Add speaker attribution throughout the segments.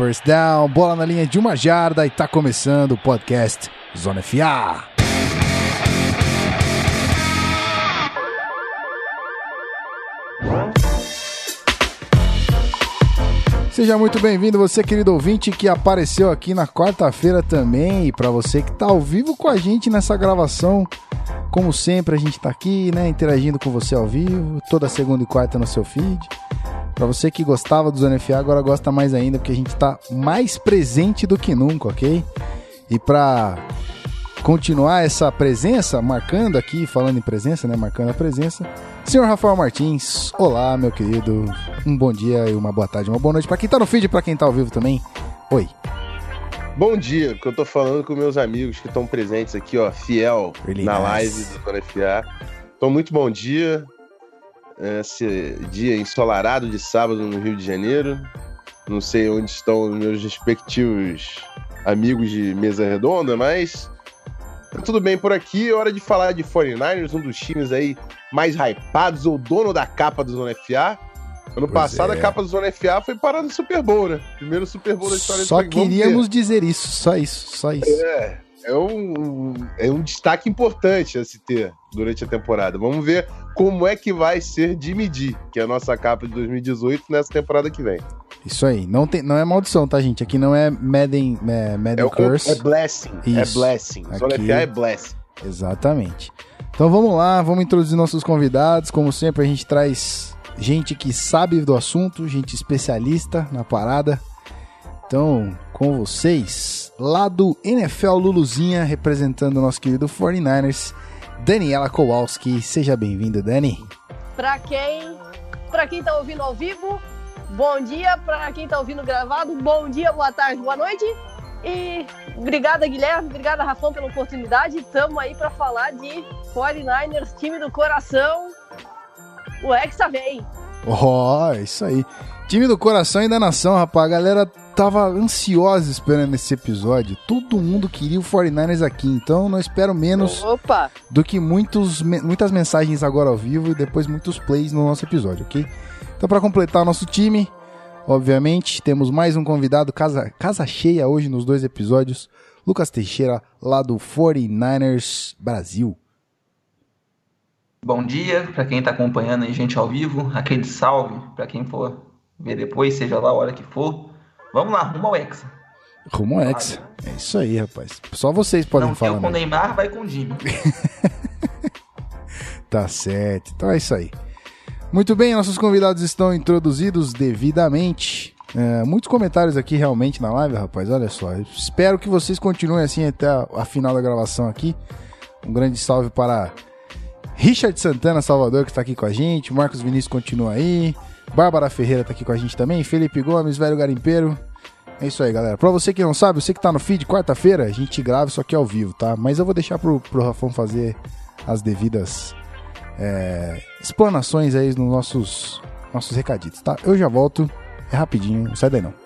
Speaker 1: first down, bola na linha de uma jarda e tá começando o podcast Zona FA. Seja muito bem-vindo, você querido ouvinte que apareceu aqui na quarta-feira também, e para você que tá ao vivo com a gente nessa gravação. Como sempre, a gente tá aqui, né, interagindo com você ao vivo, toda segunda e quarta no seu feed. Para você que gostava do Zona FA, agora gosta mais ainda, porque a gente tá mais presente do que nunca, ok? E para continuar essa presença, marcando aqui, falando em presença, né? Marcando a presença. Senhor Rafael Martins, olá, meu querido. Um bom dia e uma boa tarde, uma boa noite para quem tá no feed e pra quem tá ao vivo também. Oi.
Speaker 2: Bom dia, que eu tô falando com meus amigos que estão presentes aqui, ó, fiel
Speaker 1: Really
Speaker 2: na
Speaker 1: nice.
Speaker 2: live do Zona FA. Então, muito bom dia. Esse dia ensolarado de sábado no Rio de Janeiro. Não sei onde estão os meus respectivos amigos de mesa redonda, mas tá tudo bem por aqui. É hora de falar de 49ers, um dos times aí mais hypados, ou dono da capa do Zona FA. Ano
Speaker 1: Pois
Speaker 2: passado
Speaker 1: é.
Speaker 2: a capa do Zona FA foi parar no Super Bowl, né? Primeiro Super Bowl da história do
Speaker 1: Só queríamos dizer isso, só isso, só isso.
Speaker 2: É, é um, é um destaque importante a se ter durante a temporada. Vamos ver como é que vai ser de medir, que é a nossa capa de 2018 nessa temporada que vem.
Speaker 1: Isso aí. Não, tem, não é maldição, tá, gente? Aqui não é Madden, é, Madden
Speaker 2: É,
Speaker 1: Curse.
Speaker 2: é blessing.
Speaker 1: Isso.
Speaker 2: É blessing.
Speaker 1: Aqui-
Speaker 2: é blessing.
Speaker 1: Exatamente. Então vamos lá, vamos introduzir nossos convidados. Como sempre, a gente traz gente que sabe do assunto, gente especialista na parada. Então, com vocês, lá do NFL Luluzinha, representando o nosso querido 49ers, Daniela Kowalski. Seja bem-vinda, Dani.
Speaker 3: Pra quem, pra quem tá ouvindo ao vivo, bom dia. Pra quem tá ouvindo gravado, bom dia, boa tarde, boa noite. E obrigada, Guilherme, obrigada, Rafão, pela oportunidade. Tamo aí pra falar de 49ers, time do coração. O Hexa vem.
Speaker 1: Ó, isso aí. Time do coração e da nação, rapaz. A galera tava ansiosa esperando esse episódio. Todo mundo queria o 49ers aqui, então não espero menos
Speaker 3: Opa!
Speaker 1: do que muitos, muitas mensagens agora ao vivo e depois muitos plays no nosso episódio, ok? Então, para completar o nosso time, obviamente, temos mais um convidado, casa, casa cheia hoje nos dois episódios. Lucas Teixeira, lá do 49ers Brasil.
Speaker 4: Bom dia para quem está acompanhando a gente ao vivo, aquele salve para quem for ver depois, seja lá a hora que for. Vamos lá, rumo ao Hexa.
Speaker 1: Rumo ao Hexa. É isso aí, rapaz. Só vocês podem
Speaker 4: Não
Speaker 1: falar.
Speaker 4: tem com o. Neymar, vai com o Jimmy.
Speaker 1: Tá certo. Então é isso aí. Muito bem, nossos convidados estão introduzidos devidamente. É, muitos comentários aqui realmente na live, rapaz. Olha só. Eu espero que vocês continuem assim até a, a final da gravação aqui. Um grande salve para Richard Santana, Salvador, que está aqui com a gente. Marcos Vinícius continua aí. Bárbara Ferreira está aqui com a gente também. Felipe Gomes, velho garimpeiro. É isso aí, galera. Pra você que não sabe, você que tá no feed, quarta-feira, a gente grava isso aqui ao vivo, tá? Mas eu vou deixar pro, pro Rafão fazer as devidas é, explanações aí nos nossos, nossos recaditos, tá? Eu já volto, é rapidinho, não sai daí não.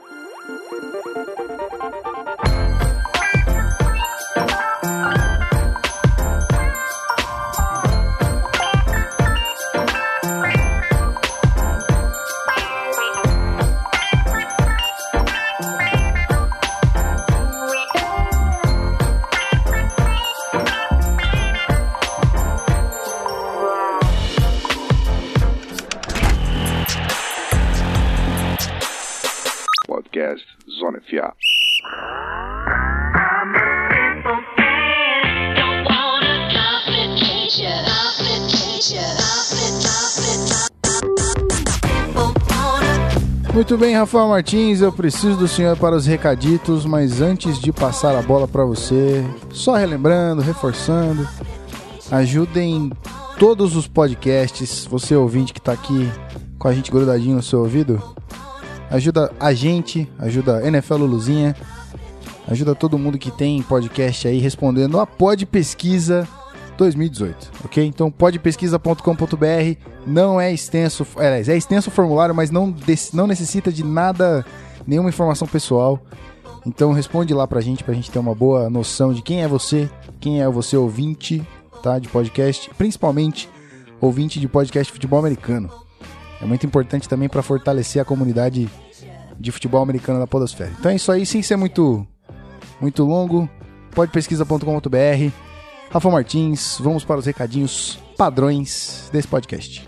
Speaker 1: Muito bem, Rafael Martins, eu preciso do senhor para os recaditos, mas antes de passar a bola para você, só relembrando, reforçando, ajudem todos os podcasts, você ouvinte que tá aqui com a gente grudadinho no seu ouvido, ajuda a gente, ajuda a NFL Luluzinha, ajuda todo mundo que tem podcast aí respondendo a Pod Pesquisa 2018, ok? Então podpesquisa.com.br não é extenso, aliás, é extenso o formulário, mas não, não necessita de nada, nenhuma informação pessoal. Então responde lá pra gente, pra gente ter uma boa noção de quem é você, quem é você ouvinte, tá? De podcast, principalmente ouvinte de podcast de futebol americano. É muito importante também para fortalecer a comunidade de futebol americano da Podosfera. Então é isso aí, sem ser muito, muito longo. Podpesquisa.com.br. Rafa Martins, vamos para os recadinhos padrões desse podcast.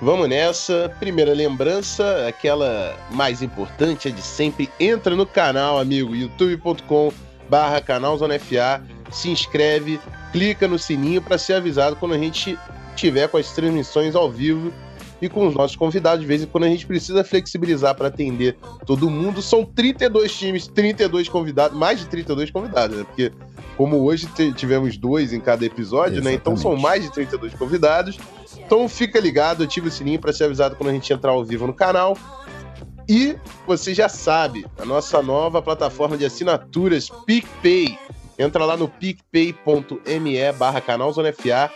Speaker 2: Vamos nessa. Primeira lembrança, aquela mais importante, é de sempre. Entra no canal, amigo, youtube.com barra canal se inscreve, clica no sininho para ser avisado quando a gente tiver com as transmissões ao vivo e com os nossos convidados. De vez em quando a gente precisa flexibilizar para atender todo mundo. São 32 times, 32 convidados, mais de 32 convidados, né? Porque como hoje tivemos dois em cada episódio, né? Então são
Speaker 1: Exatamente.
Speaker 2: mais de 32 convidados. Então fica ligado, ativa o sininho para ser avisado quando a gente entrar ao vivo no canal. E você já sabe, a nossa nova plataforma de assinaturas PicPay. Entra lá no picpay.me barra canal Zona FA.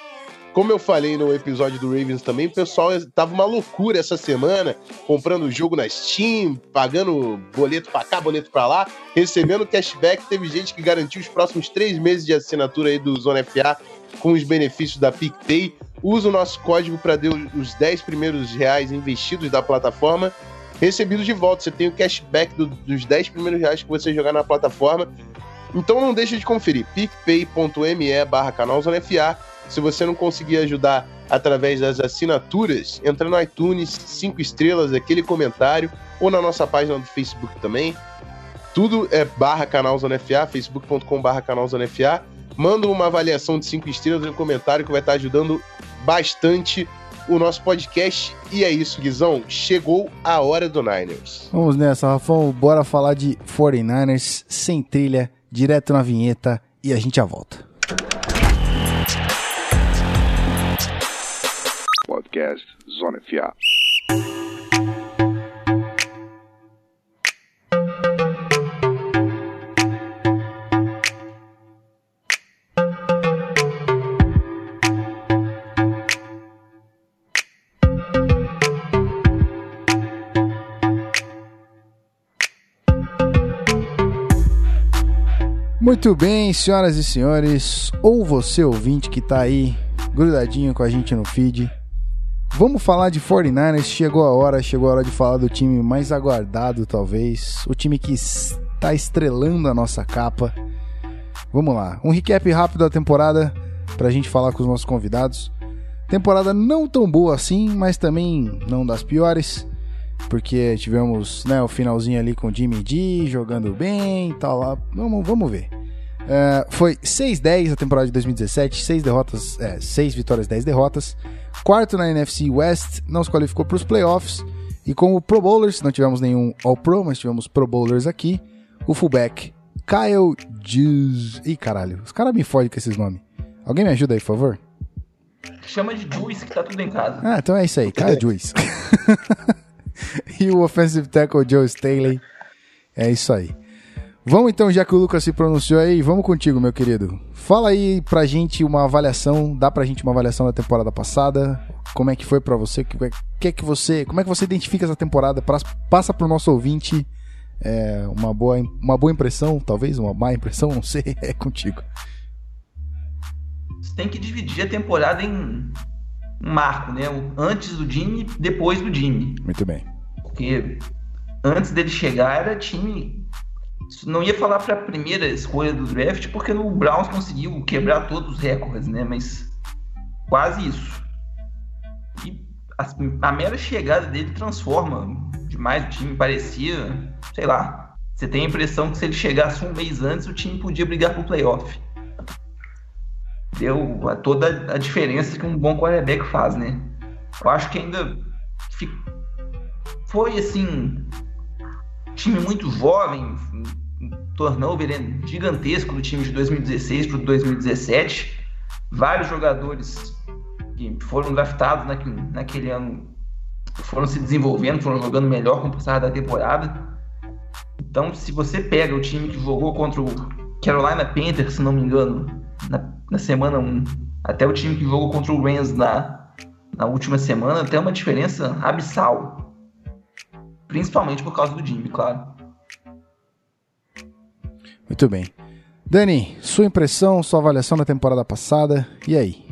Speaker 2: Como eu falei no episódio do Ravens também, o pessoal tava uma loucura essa semana, comprando jogo na Steam, pagando boleto pra cá, boleto pra lá, recebendo cashback. Teve gente que garantiu os próximos três meses de assinatura aí do Zona FA com os benefícios da PicPay. Usa o nosso código para ter os 10 primeiros reais investidos da plataforma recebidos de volta. Você tem o cashback do- dos 10 primeiros reais que você jogar na plataforma. Então não deixa de conferir picpay.me barra FA. Se você não conseguir ajudar através das assinaturas, entra no iTunes, 5 estrelas, aquele comentário, ou na nossa página do Facebook também. Tudo é barra canal Zona FA, facebook.com barra canal Zona FA. Manda uma avaliação de 5 estrelas no comentário que vai estar ajudando bastante o nosso podcast. E é isso, Guizão. Chegou a hora do Niners.
Speaker 1: Vamos nessa, Rafão. Bora falar de 49ers sem trilha, direto na vinheta e a gente já volta.
Speaker 5: Podcast Zona FA.
Speaker 1: Muito bem, senhoras e senhores, ou você ouvinte que tá aí grudadinho com a gente no feed. Vamos falar de 49ers, chegou a hora, chegou a hora de falar do time mais aguardado, talvez, o time que está estrelando a nossa capa. Vamos lá, um recap rápido da temporada pra gente falar com os nossos convidados. Temporada não tão boa assim, mas também não das piores, porque tivemos né, o finalzinho ali com o Jimmy G jogando bem e tal lá. Vamos, vamos ver. É, foi 6-10 a temporada de 2017, 6 derrotas, é, 6 vitórias, 10 derrotas. Quarto na NFC West, não se qualificou para os playoffs. E como Pro Bowlers, não tivemos nenhum All-Pro, mas tivemos Pro Bowlers aqui. O fullback Kyle Juice. Ih, caralho, os caras me fodem com esses nomes. Alguém me ajuda aí, por favor?
Speaker 4: Chama de Juice que tá tudo em casa.
Speaker 1: Ah, então é isso aí, Kyle Juice. e o offensive tackle Joe Staley. É isso aí. Vamos então, já que o Lucas se pronunciou aí, vamos contigo, meu querido. Fala aí pra gente uma avaliação, dá pra gente uma avaliação da temporada passada. Como é que foi pra você? Que, que é que você, como é que você identifica essa temporada? Pra- Passa pro nosso ouvinte é, uma boa, uma boa impressão, talvez uma má impressão, não sei, é contigo.
Speaker 4: Você tem que dividir a temporada em um marco, né? O antes do Jimmy, depois do Jimmy.
Speaker 1: Muito bem.
Speaker 4: Porque antes dele chegar era time. Não ia falar para a primeira escolha do draft, porque o Browns conseguiu quebrar todos os recordes, né? Mas quase isso. E a, a mera chegada dele transforma demais o time. Parecia, sei lá. Você tem a impressão que se ele chegasse um mês antes, o time podia brigar pro playoff. Deu a- toda a diferença que um bom quarterback faz, né? Eu acho que ainda foi assim time muito jovem, turnover gigantesco do time de 2016 para 2017. Vários jogadores que foram draftados naquele, naquele ano foram se desenvolvendo, foram jogando melhor com o passar da temporada. Então, se você pega o time que jogou contra o Carolina Panthers, se não me engano, na, na semana 1, até o time que jogou contra o Rams na, na última semana, tem uma diferença abissal. Principalmente por causa do Jimmy, claro.
Speaker 1: Muito bem. Dani, sua impressão, sua avaliação da temporada passada, e aí?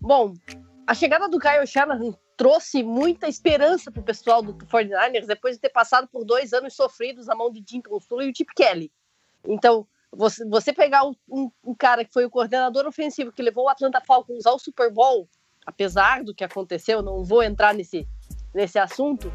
Speaker 3: Bom, a chegada do Kyle Shanahan trouxe muita esperança pro pessoal do 49ers depois de ter passado por dois anos sofridos na mão de Jim Consulo e o Chip Kelly. Então, você, você pegar um, um, um cara que foi o coordenador ofensivo que levou o Atlanta Falcons ao Super Bowl, apesar do que aconteceu, não vou entrar nesse, nesse assunto,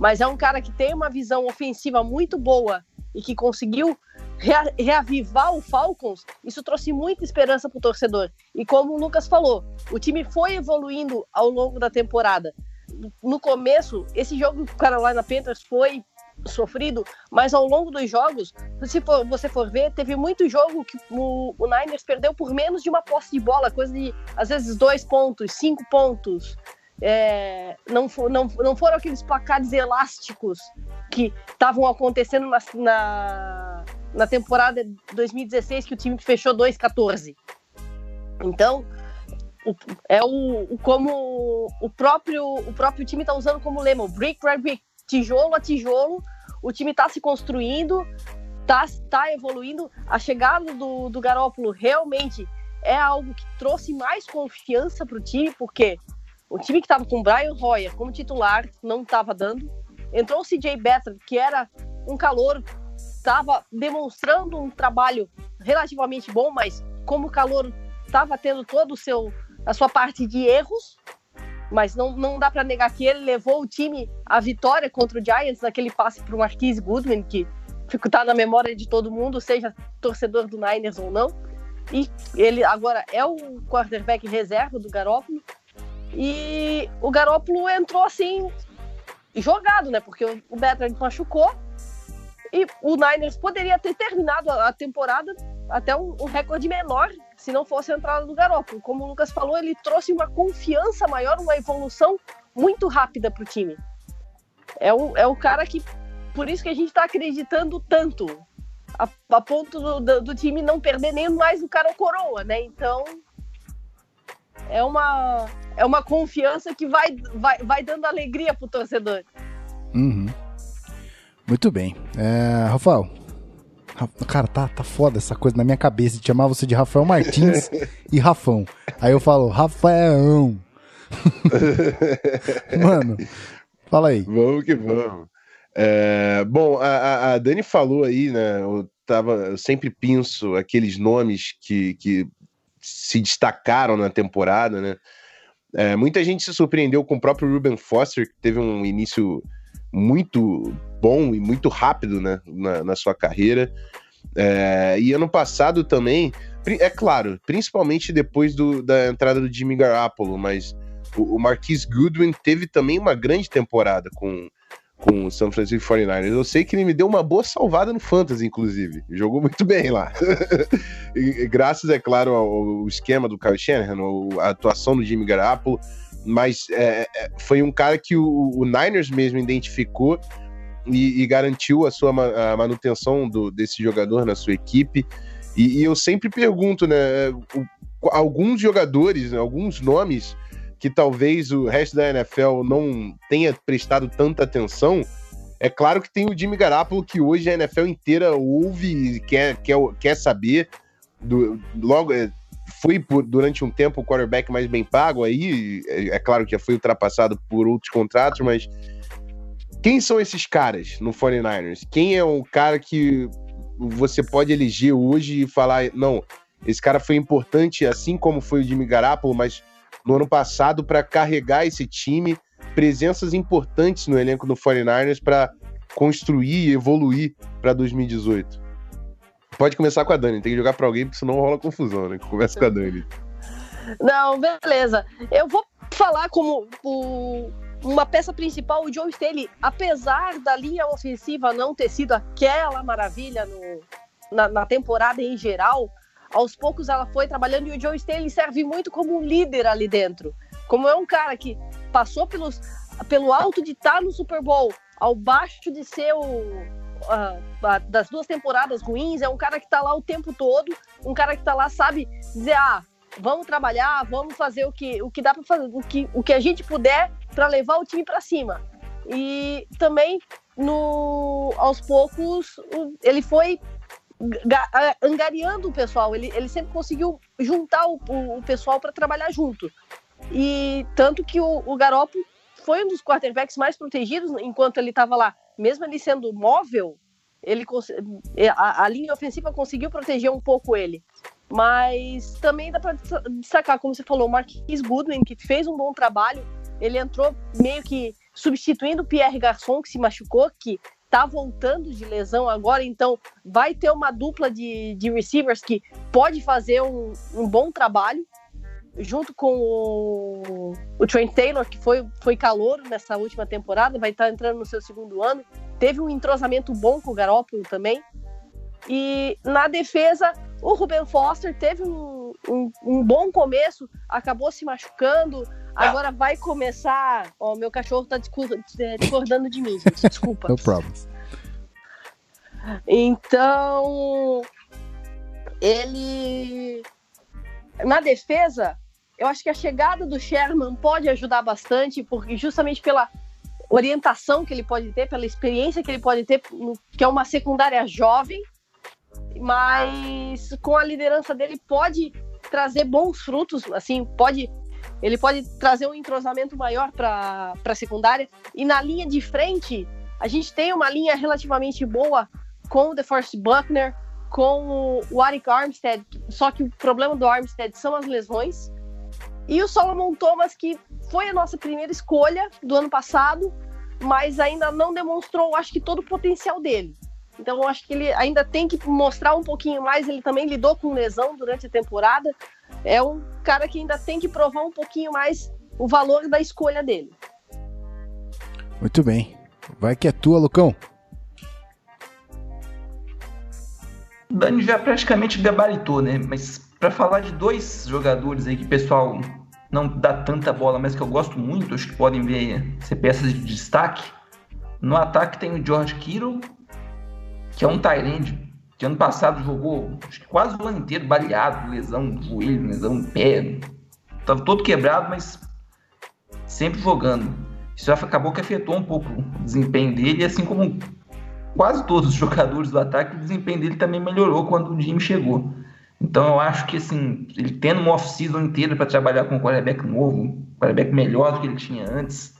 Speaker 3: mas é um cara que tem uma visão ofensiva muito boa e que conseguiu rea- reavivar o Falcons, isso trouxe muita esperança para o torcedor. E como o Lucas falou, o time foi evoluindo ao longo da temporada. No começo, esse jogo do Carolina Panthers foi sofrido, mas ao longo dos jogos, se for- você for ver, teve muito jogo que o, o Niners perdeu por menos de uma posse de bola, coisa de às vezes dois pontos, cinco pontos. É, não, não, não foram aqueles placares elásticos que estavam acontecendo na, na, na temporada de 2016, que o time fechou 2-14. Então, o- é o, o- como o próprio, o próprio time está usando como lema, brick by brick, tijolo a tijolo, o time está se construindo, está tá evoluindo. A chegada do, do Garópolo realmente é algo que trouxe mais confiança para o time, porque o time que estava com o Brian Hoyer como titular não estava dando. Entrou o CJ Beathard, que era um calor, estava demonstrando um trabalho relativamente bom, mas como calor estava tendo todo o seu a sua parte de erros, mas não, não dá para negar que ele levou o time à vitória contra o Giants naquele passe para o Marquise Goodman, que fica tá na memória de todo mundo, seja torcedor do Niners ou não. E ele agora é o quarterback reserva do Garópolo. E o Garópolo entrou assim, jogado, né? Porque o, Beathard machucou. E o Niners poderia ter terminado a, a temporada até um, um recorde menor se não fosse a entrada do Garópolo. Como o Lucas falou, ele trouxe uma confiança maior, uma evolução muito rápida para o time. É o, é o cara que. Por isso que a gente está acreditando tanto. A, a ponto do, do, do time não perder nem mais o cara ou coroa, né? Então. É uma, é uma confiança que vai, vai, vai dando alegria pro torcedor.
Speaker 1: Uhum. Muito bem. É, Rafael. Ra- Cara, tá, tá foda essa coisa na minha cabeça de chamar você de Rafael Martins e Rafão. Aí eu falo, Rafaelão. Mano, fala aí.
Speaker 2: Vamos que vamos. É, bom, a, a- a Dani falou aí, né? Eu, tava, eu sempre penso aqueles nomes que, que se destacaram na temporada, né? É, muita gente se surpreendeu com o próprio Ruben Foster, que teve um início muito bom e muito rápido né, na, na sua carreira. É, e ano passado também, é claro, principalmente depois do- da entrada do Jimmy Garoppolo, mas o, o Marquise Goodwin teve também uma grande temporada com, com o San Francisco 49ers. Eu sei que ele me deu uma boa salvada no Fantasy, inclusive. Jogou muito bem lá. E- graças, é claro, ao, esquema do Kyle Shanahan, a atuação do Jimmy Garoppolo, mas é, é, foi um cara que o, o Niners mesmo identificou e, e garantiu a sua a manutenção do- desse jogador na sua equipe. E, e eu sempre pergunto, né, o- alguns jogadores, né, alguns nomes que talvez o resto da NFL não tenha prestado tanta atenção. É claro que tem o Jimmy Garoppolo, que hoje a NFL inteira ouve e quer, quer, quer saber. Do, logo, é, foi por, durante um tempo o quarterback mais bem pago aí. É, é claro que já foi ultrapassado por outros contratos, mas quem são esses caras no 49ers? Quem é o cara que você pode eleger hoje e falar, não, esse cara foi importante, assim como foi o Jimmy Garoppolo, mas no ano passado para carregar esse time, presenças importantes no elenco do 49ers para construir e evoluir para 2018. Pode começar com a Dani, tem que jogar para alguém, porque senão rola confusão, né? Começa com a Dani.
Speaker 3: Não, beleza. Eu vou falar como o- uma peça principal, o Joe Staley, apesar da linha ofensiva não ter sido aquela maravilha no- na, na temporada em geral, aos poucos ela foi trabalhando e o Joe Staley serve muito como um líder ali dentro. Como é um cara que passou pelos, pelo alto de estar no Super Bowl, ao baixo de ser o, ah, das duas temporadas ruins, é um cara que tá lá o tempo todo, um cara que tá lá, sabe, dizer, ah, vamos trabalhar, vamos fazer o que, o que dá para fazer, o que, o que a gente puder para levar o time para cima. E também, no, aos poucos, ele foi angariando o pessoal, ele, ele sempre conseguiu juntar o, o- o pessoal para trabalhar junto. E tanto que o, o foi um dos quarterbacks mais protegidos enquanto ele estava lá. Mesmo ele sendo móvel, ele cons- a, a linha ofensiva conseguiu proteger um pouco ele. Mas também dá para destacar, como você falou, o Marquis Goodwin, que fez um bom trabalho. Ele entrou meio que substituindo o Pierre Garçon, que se machucou, que tá voltando de lesão agora, então vai ter uma dupla de, de receivers que pode fazer um, um bom trabalho, junto com o, o Trent Taylor, que foi, foi calouro nessa última temporada, vai estar entrando no seu segundo ano. Teve um entrosamento bom com o Garópolo também. E na defesa, o Ruben Foster teve um, um, um bom começo, acabou se machucando, agora vai começar. Ó, meu cachorro tá é, discordando de mim, gente, desculpa.
Speaker 1: No problem.
Speaker 3: Então, ele. Na defesa, eu acho que a chegada do Sherman pode ajudar bastante, porque justamente pela orientação que ele pode ter, pela experiência que ele pode ter, que é uma secundária jovem, mas com a liderança dele pode trazer bons frutos, assim, pode ele pode trazer um entrosamento maior para a secundária. E na linha de frente, a gente tem uma linha relativamente boa com o DeForest Buckner, com o Arik Armstead, só que o problema do Armstead são as lesões. E o Solomon Thomas, que foi a nossa primeira escolha do ano passado, mas ainda não demonstrou, acho que, todo o potencial dele. Então, eu acho que ele ainda tem que mostrar um pouquinho mais. Ele também lidou com lesão durante a temporada. É um cara que ainda tem que provar um pouquinho mais o valor da escolha dele.
Speaker 1: Muito bem. Vai que é tua, Lucão.
Speaker 4: O Dani já praticamente gabaritou, né? Mas pra falar de dois jogadores aí que o pessoal não dá tanta bola, mas que eu gosto muito, acho que podem ver ser peças de destaque. No ataque tem o George Kittle, que é um Tyrande que ano passado jogou quase o ano inteiro baleado, lesão no joelho, lesão no pé. Tava todo quebrado, mas sempre jogando. Isso acabou que afetou um pouco o desempenho dele, assim como quase todos os jogadores do ataque, o desempenho dele também melhorou quando o Jimmy chegou. Então eu acho que assim, ele tendo uma off-season inteira para trabalhar com um quarterback novo, um quarterback melhor do que ele tinha antes,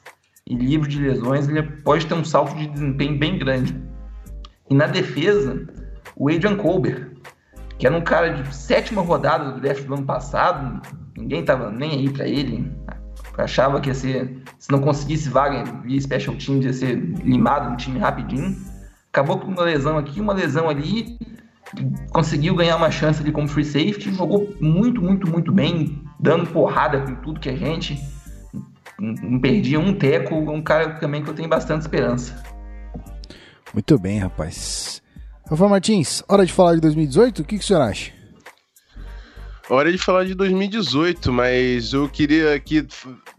Speaker 4: e livre de lesões, ele pode ter um salto de desempenho bem grande. E na defesa, o Adrian Colbert, que era um cara de sétima rodada do draft do ano passado, ninguém tava nem aí para ele, achava que ia ser, se não conseguisse vaga via special teams, ia ser limado no time rapidinho. Acabou com uma lesão aqui, uma lesão ali, conseguiu ganhar uma chance ali como free safety, jogou muito, muito, muito bem, dando porrada com tudo que a gente. Não perdia um teco, um cara também que eu tenho bastante esperança.
Speaker 1: Muito bem, rapaz. Rafael Martins, hora de falar de 2018? O que, que o senhor acha?
Speaker 2: Hora de falar de 2018, mas eu queria aqui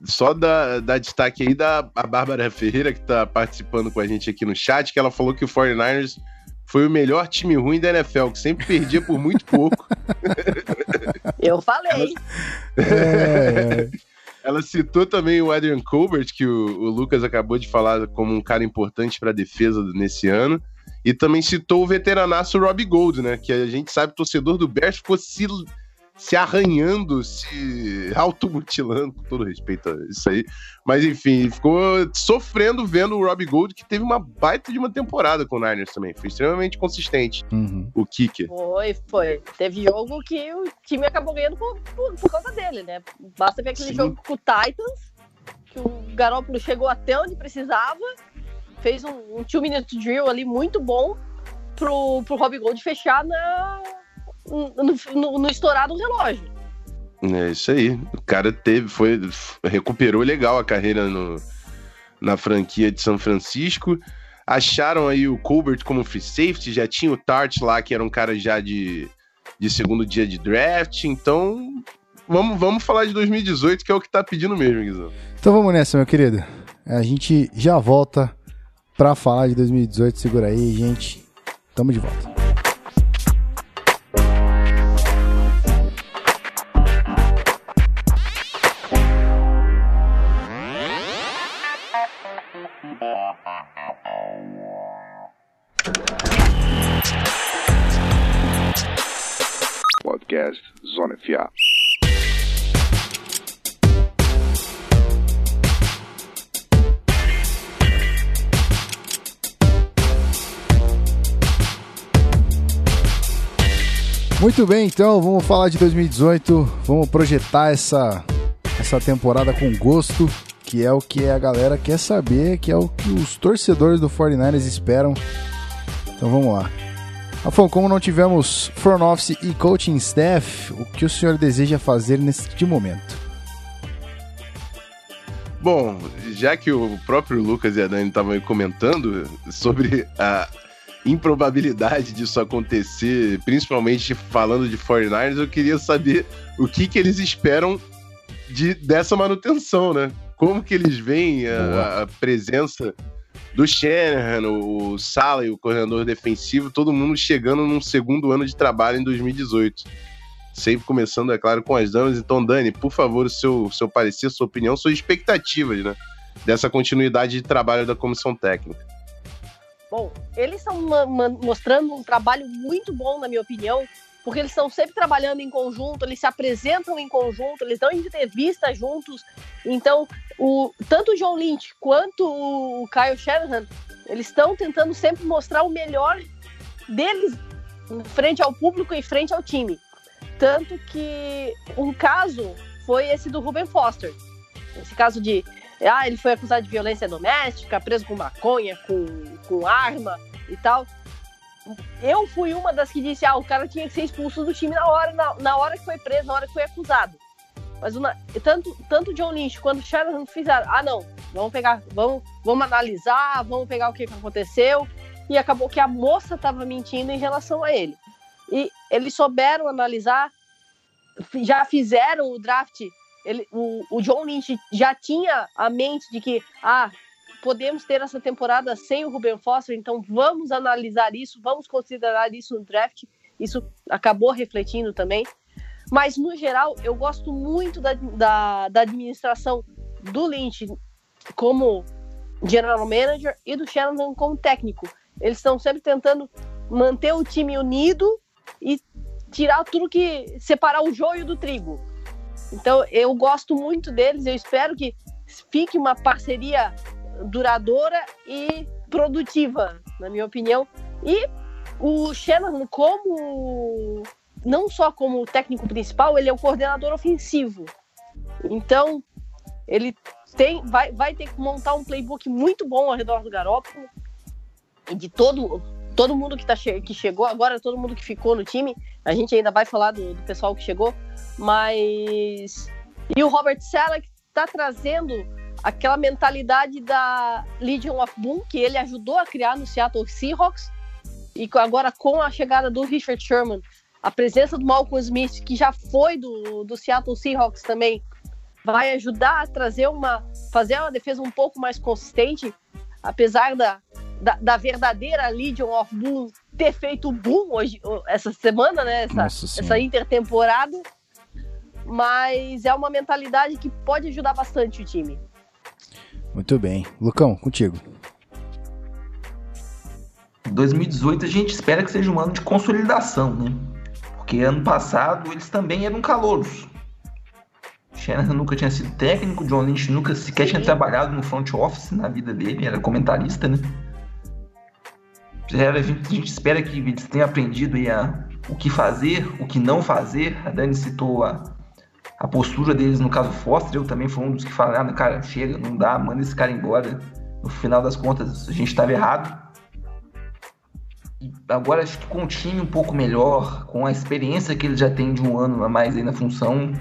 Speaker 2: só dar, dar destaque aí da a Bárbara Ferreira, que tá participando com a gente aqui no chat, que ela falou que o 49ers foi o melhor time ruim da NFL, que sempre perdia por muito pouco.
Speaker 3: Eu falei.
Speaker 1: É,
Speaker 2: Ela citou também o Adrian Colbert, que o, o Lucas acabou de falar como um cara importante para a defesa nesse ano. E também citou o veteranaço Robbie Gold, né? Que a gente sabe, torcedor do Bears ficou se, se arranhando, se automutilando, com todo respeito a isso aí. Mas enfim, ficou sofrendo vendo o Robbie Gold, que teve uma baita de uma temporada com o Niners também. Foi extremamente consistente,
Speaker 1: uhum.
Speaker 2: o kicker.
Speaker 3: Foi, foi. Teve jogo que o time acabou ganhando por, por, por causa dele, né? Basta ver aquele
Speaker 2: Sim.
Speaker 3: jogo com o Titans, que o Garoppolo chegou até onde precisava, fez um, um two-minute drill ali muito bom pro, pro Robbie Gold fechar na, no, no, no estourado relógio.
Speaker 2: É isso aí. O cara teve, foi, recuperou legal a carreira no, na franquia de São Francisco. Acharam aí o Colbert como free safety, já tinha o Tart lá, que era um cara já de, de segundo dia de draft. Então, vamos, vamos falar de 2018, que é o que tá pedindo mesmo, Guizão.
Speaker 1: Então vamos nessa, meu querido. A gente já volta pra falar de 2018. Segura aí, gente. Tamo de volta.
Speaker 5: Podcast Zona FA.
Speaker 1: Muito bem, então vamos falar de 2018, vamos projetar essa essa temporada com gosto que é o que a galera quer saber, que é o que os torcedores do 49ers esperam. Então vamos lá. Rafão, como não tivemos front office e coaching staff, o que o senhor deseja fazer neste momento?
Speaker 2: Bom, já que o próprio Lucas e a Dani estavam comentando sobre a improbabilidade disso acontecer, principalmente falando de 49ers, eu queria saber o que, que eles esperam de, dessa manutenção, né? Como que eles veem a, a presença do Shanahan, o Sala e o coordenador defensivo, todo mundo chegando num segundo ano de trabalho em 2018. Sempre começando, é claro, com as damas. Então, Dani, por favor, o seu, seu parecer, sua opinião, suas expectativas, né? Dessa continuidade de trabalho da comissão técnica.
Speaker 3: Bom, eles estão mostrando um trabalho muito bom, na minha opinião, porque eles estão sempre trabalhando em conjunto, eles se apresentam em conjunto, eles dão entrevistas juntos. Então, o, tanto o John Lynch quanto o Kyle Shanahan, eles estão tentando sempre mostrar o melhor deles frente ao público e frente ao time. Tanto que um caso foi esse do Ruben Foster. Esse caso de. Ah, ele foi acusado de violência doméstica, preso com maconha, com, com arma e tal eu fui uma das que disse, ah, o cara tinha que ser expulso do time na hora, na, na hora que foi preso, na hora que foi acusado. Mas uma, tanto, tanto John Lynch quanto Shanahan fizeram, ah, não, vamos pegar, vamos, vamos analisar, vamos pegar o que, que aconteceu. E acabou que a moça estava mentindo em relação a ele. E eles souberam analisar, já fizeram o draft. Ele, o, o John Lynch já tinha a mente de que, ah, podemos ter essa temporada sem o Ruben Foster, então vamos analisar isso, vamos considerar isso no draft. Isso acabou refletindo também. Mas, no geral, eu gosto muito da, da, da administração do Lynch como general manager e do Shannon como técnico. Eles estão sempre tentando manter o time unido e tirar tudo que. separar o joio do trigo. Então, eu gosto muito deles, eu espero que fique uma parceria duradoura e produtiva, na minha opinião. E o Shannon, como não só como técnico principal, ele é o coordenador ofensivo. Então, ele tem, vai, vai ter que montar um playbook muito bom ao redor do Garoppolo e de todo todo mundo que, tá que chegou agora, todo mundo que ficou no time. A gente ainda vai falar do, do pessoal que chegou, mas e o Robert Selleck está trazendo aquela mentalidade da Legion of Boom que ele ajudou a criar no Seattle Seahawks e agora com a chegada do Richard Sherman, a presença do Malcolm Smith que já foi do, do Seattle Seahawks também vai ajudar a trazer uma fazer uma defesa um pouco mais consistente, apesar da, da, da verdadeira Legion of Boom ter feito boom hoje essa semana, né? Essa, essa intertemporada. Mas é uma mentalidade que pode ajudar bastante o time.
Speaker 1: Muito bem. Lucão, contigo.
Speaker 4: 2018 a gente espera que seja um ano de consolidação, né? Porque ano passado eles também eram calouros. Shanahan nunca tinha sido técnico, John Lynch nunca sequer tinha trabalhado no front office na vida dele, era comentarista, né? A gente, a gente espera que eles tenham aprendido aí a, o que fazer, o que não fazer. A Dani citou a, a postura deles, no caso Foster, eu também fui um dos que falaram, ah, cara, chega, não dá, manda esse cara embora. No final das contas, a gente estava errado. E agora, acho que com um time um pouco melhor, com a experiência que ele já tem de um ano a mais aí na função,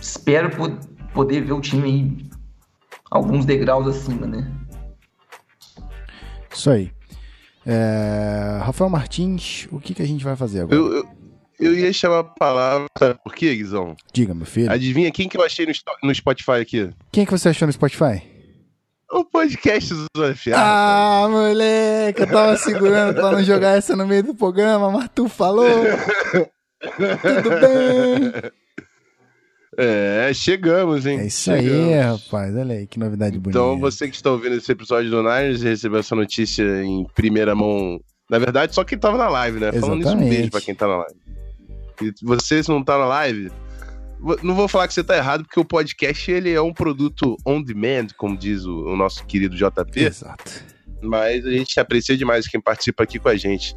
Speaker 4: espero poder ver o time aí alguns degraus acima, né?
Speaker 1: Isso aí. É... Rafael Martins, o que, que a gente vai fazer agora?
Speaker 2: Eu, eu, eu ia chamar a palavra. Por quê, Guizão?
Speaker 1: Diga, meu filho.
Speaker 2: Adivinha quem que eu achei no, no Spotify aqui?
Speaker 1: Quem que você achou no Spotify?
Speaker 2: O podcast Zona Fiada.
Speaker 1: Ah, moleque, eu tava segurando pra não jogar essa no meio do programa, mas tu falou. Tudo bem?
Speaker 2: É, chegamos, hein?
Speaker 1: É isso
Speaker 2: chegamos.
Speaker 1: aí, rapaz. Olha aí, que novidade bonita.
Speaker 2: Então, você que está ouvindo esse episódio do Niners recebeu essa notícia em primeira mão. Na verdade, só quem tava na live, né? Falando isso, um beijo pra quem tá na live. E você, se não tá na live, não vou falar que você tá errado, porque o podcast ele é um produto on demand, como diz o, o nosso querido JP.
Speaker 1: Exato.
Speaker 2: Mas a gente aprecia demais quem participa aqui com a gente.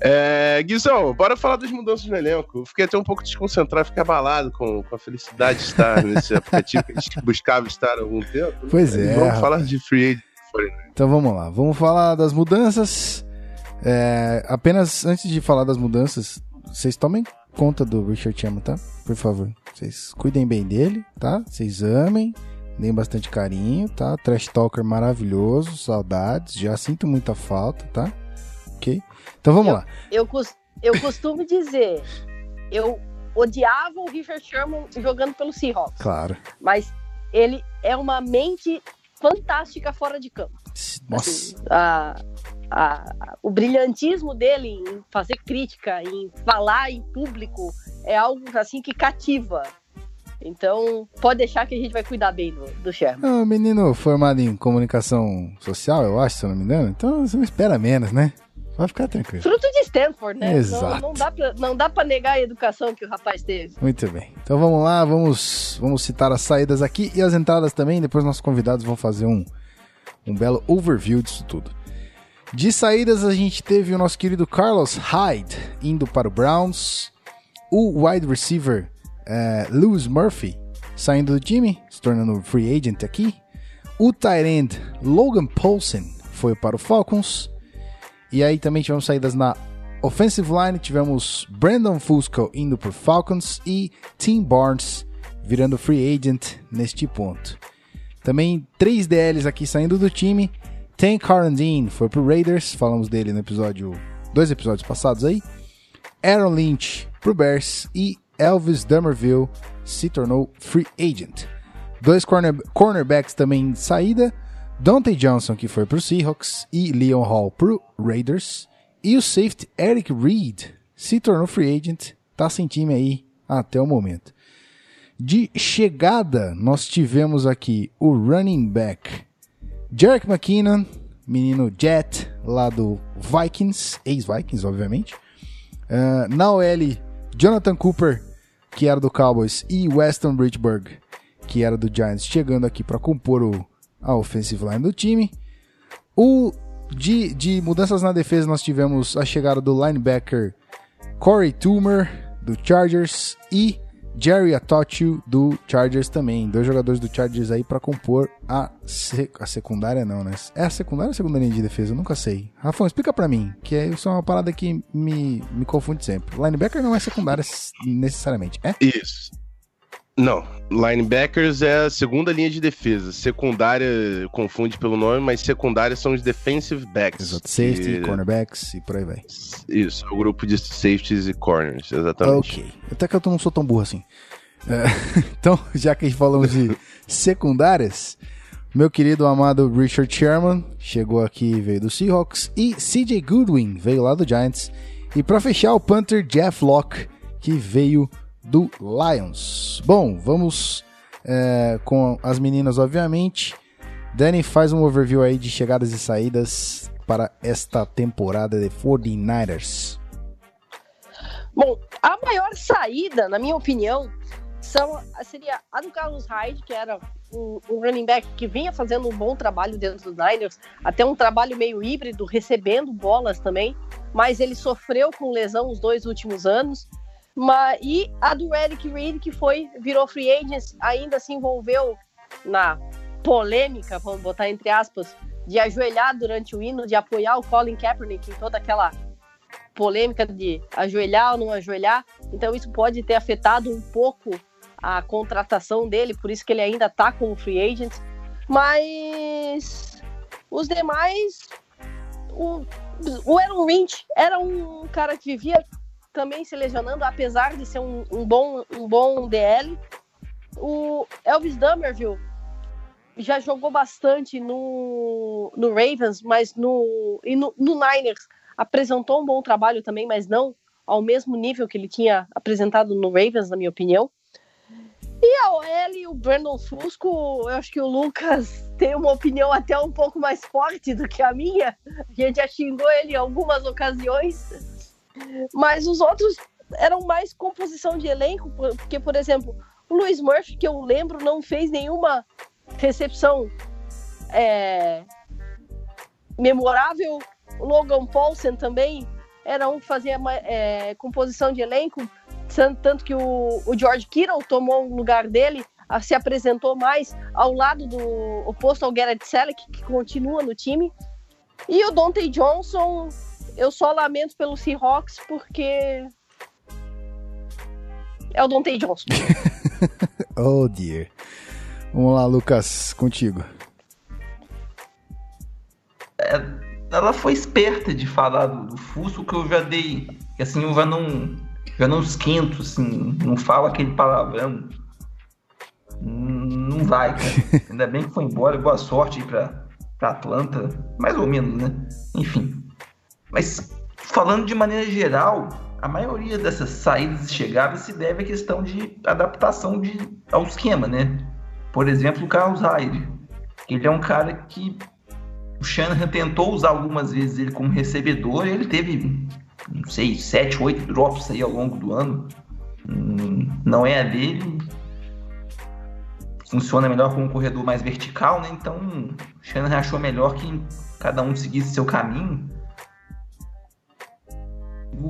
Speaker 2: É, Guizão, bora falar das mudanças no elenco. Eu fiquei até um pouco desconcentrado, fiquei abalado com, com a felicidade de estar nesse aplicativo que a gente buscava estar há algum tempo.
Speaker 1: Pois é,
Speaker 2: Vamos falar de free agent.
Speaker 1: Então vamos lá, vamos falar das mudanças. É, apenas antes de falar das mudanças, vocês tomem conta do Richard Sherman, tá? Por favor. Vocês cuidem bem dele, tá? Vocês amem, deem bastante carinho, tá? Trash Talker maravilhoso, saudades, já sinto muita falta, tá? Ok? Então vamos lá.
Speaker 3: Eu, eu costumo dizer, eu odiava o Richard Sherman jogando pelo Seahawks,
Speaker 1: Claro.
Speaker 3: mas ele é uma mente fantástica fora de campo.
Speaker 1: Nossa.
Speaker 3: Assim, a- a- a- o brilhantismo dele em fazer crítica, em falar em público, é algo assim que cativa. Então, pode deixar que a gente vai cuidar bem do, do Sherman.
Speaker 1: É um menino formado em comunicação social, eu acho, se eu não me engano. Então você não espera menos, né? Vai ficar tranquilo.
Speaker 3: Fruto de Stanford, né?
Speaker 1: Exato.
Speaker 3: Não, não, dá pra, não dá pra negar a educação que o rapaz teve.
Speaker 1: Muito bem. Então vamos lá, vamos, vamos citar as saídas aqui e as entradas também. Depois nossos convidados vão fazer um, um belo overview disso tudo. De saídas, a gente teve o nosso querido Carlos Hyde indo para o Browns. O wide receiver eh, Lewis Murphy saindo do time, se tornando free agent aqui. O tight end Logan Paulsen foi para o Falcons. E aí também tivemos saídas na offensive line, tivemos Brandon Fusco indo para Falcons e Tim Barnes virando free agent neste ponto. Também três DLs aqui saindo do time. Tank Carandine foi pro Raiders, falamos dele no episódio, dois episódios passados aí. Aaron Lynch pro Bears e Elvis Dumerville se tornou free agent. Dois corner, cornerbacks também em saída. Dante Johnson, que foi pro Seahawks, e Leon Hall pro Raiders. E o safety Eric Reed se tornou free agent, tá sem time aí até o momento. De chegada, nós tivemos aqui o running back Jarek McKinnon, menino Jet, lá do Vikings, ex-Vikings, obviamente. Ah, na OL, Jonathan Cooper, que era do Cowboys, e Weston Richburg, que era do Giants, chegando aqui para compor o, a offensive line do time. O de, de mudanças na defesa, nós tivemos a chegada do linebacker Corey Toomer, do Chargers, e Jerry Atochu, do Chargers também. Dois jogadores do Chargers aí para compor a, se- a secundária, não, né? É a secundária ou a segunda linha de defesa? Eu nunca sei. Rafão, explica pra mim, que é- isso é uma parada que me, me confunde sempre. Linebacker não é secundária necessariamente, é?
Speaker 2: Isso. Não, linebackers é a segunda linha de defesa. Secundária confunde pelo nome, mas secundária são os defensive backs.
Speaker 1: Exato, safety,
Speaker 2: que-
Speaker 1: cornerbacks e por aí vai.
Speaker 2: Isso, é o grupo de safeties e corners, exatamente.
Speaker 1: Ok. Até que eu não sou tão burro assim. É, então, já que falamos de secundárias, meu querido amado Richard Sherman chegou aqui e veio do Seahawks. E CJ Goodwin veio lá do Giants. E para fechar, o punter Jeff Locke, que veio do Lions. Bom, vamos é, com as meninas, obviamente. Dani faz um overview aí de chegadas e saídas para esta temporada de 49ers.
Speaker 3: Bom, a maior saída, na minha opinião, são, seria a do Carlos Hyde, que era um, um running back que vinha fazendo um bom trabalho dentro dos Niners, até um trabalho meio híbrido, recebendo bolas também, mas ele sofreu com lesão os dois últimos anos. Mas, e a do Eric Reed, que foi, virou free agent, ainda se envolveu na polêmica, vamos botar entre aspas, de ajoelhar durante o hino, de apoiar o Colin Kaepernick em toda aquela polêmica de ajoelhar ou não ajoelhar. Então isso pode ter afetado um pouco a contratação dele, por isso que ele ainda tá como free agent. Mas os demais, o, o Aaron Lynch era um cara que vivia também se lesionando, apesar de ser um, um bom, um bom DL. O Elvis Dumerville já jogou bastante no, no Ravens, mas no, e no, no Niners apresentou um bom trabalho também, mas não ao mesmo nível que ele tinha apresentado no Ravens, na minha opinião. E a OL, o Brandon Fusco, eu acho que o Lucas tem uma opinião até um pouco mais forte do que a minha. A gente já xingou ele em algumas ocasiões. Mas os outros eram mais composição de elenco, porque, por exemplo, o Luiz Murphy, que eu lembro, não fez nenhuma recepção é, memorável. O Logan Paulsen também era um que fazia é, composição de elenco, tanto que o, o George Kittle tomou o lugar dele, se apresentou mais ao lado do oposto ao Garrett Selleck, que continua no time. E o Dante Johnson, eu só lamento pelo Seahawks porque é o Dante Johnson.
Speaker 1: oh dear. Vamos lá, Lucas, contigo.
Speaker 4: É, ela foi esperta de falar do, do Fusco, que eu já dei. Que assim, eu já não, já não esquento, assim, não falo aquele palavrão. Não vai, cara. Ainda bem que foi embora, boa sorte aí pra, pra Atlanta. Mais ou menos, né? Enfim. Mas falando de maneira geral, a maioria dessas saídas e chegadas se deve à questão de adaptação de, ao esquema, né? Por exemplo, o Carlos Hyde. Ele é um cara que o Shanahan tentou usar algumas vezes ele como recebedor ele teve, não sei, 7, 8 drops aí ao longo do ano. Hum, não é a dele. Funciona melhor com um corredor mais vertical, né? Então, o Shanahan achou melhor que cada um seguisse seu caminho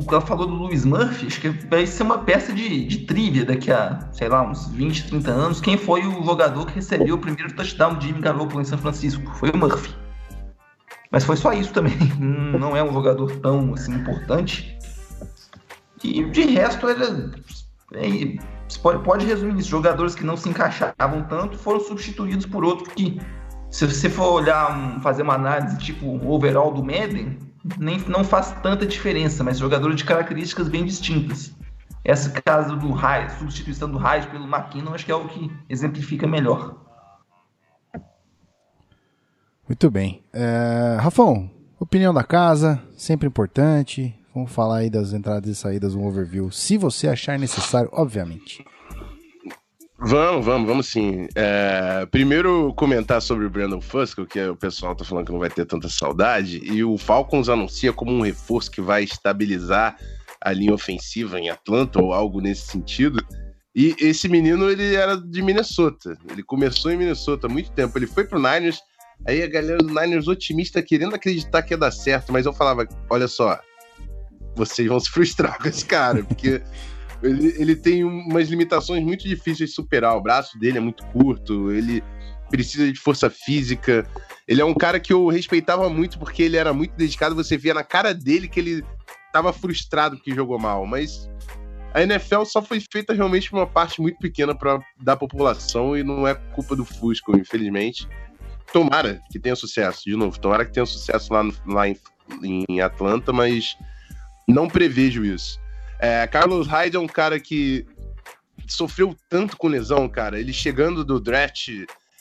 Speaker 4: ela falou do Luiz Murphy, acho que vai ser uma peça de, de trivia daqui a, sei lá, uns 20, 30 anos. Quem foi o jogador que recebeu o primeiro touchdown de Jimmy Garoppolo em São Francisco? Foi o Murphy. Mas foi só isso também. Não é um jogador tão assim, importante. E de resto, ele, é, pode, pode resumir isso. Jogadores que não se encaixavam tanto foram substituídos por outros que, se você for olhar, fazer uma análise tipo overall do Madden, nem, não faz tanta diferença, mas jogadores de características bem distintas. Esse caso do Raiz, substituição do Raiz pelo McKinnon, acho que é o que exemplifica melhor.
Speaker 1: Muito bem. É, Rafão, opinião da casa, sempre importante. Vamos falar aí das entradas e saídas, um overview, se você achar necessário, obviamente.
Speaker 2: Vamos, vamos, vamos sim. É, primeiro comentar sobre o Brandon Fusco, que o pessoal tá falando que não vai ter tanta saudade, e o Falcons anuncia como um reforço que vai estabilizar a linha ofensiva em Atlanta ou algo nesse sentido. E esse menino, ele era de Minnesota. Ele começou em Minnesota há muito tempo. Ele foi pro Niners, aí a galera do Niners otimista querendo acreditar que ia dar certo, mas eu falava, olha só, vocês vão se frustrar com esse cara, porque ele, ele tem umas limitações muito difíceis de superar. O braço dele é muito curto, ele precisa de força física. Ele é um cara que eu respeitava muito porque ele era muito dedicado. Você via na cara dele que ele estava frustrado que jogou mal. Mas a NFL só foi feita realmente por uma parte muito pequena pra, da população e não é culpa do Fusco, infelizmente. Tomara que tenha sucesso, de novo. Tomara que tenha sucesso lá, no, lá em, em Atlanta, mas não prevejo isso. É, Carlos Hyde é um cara que sofreu tanto com lesão, cara. Ele chegando do draft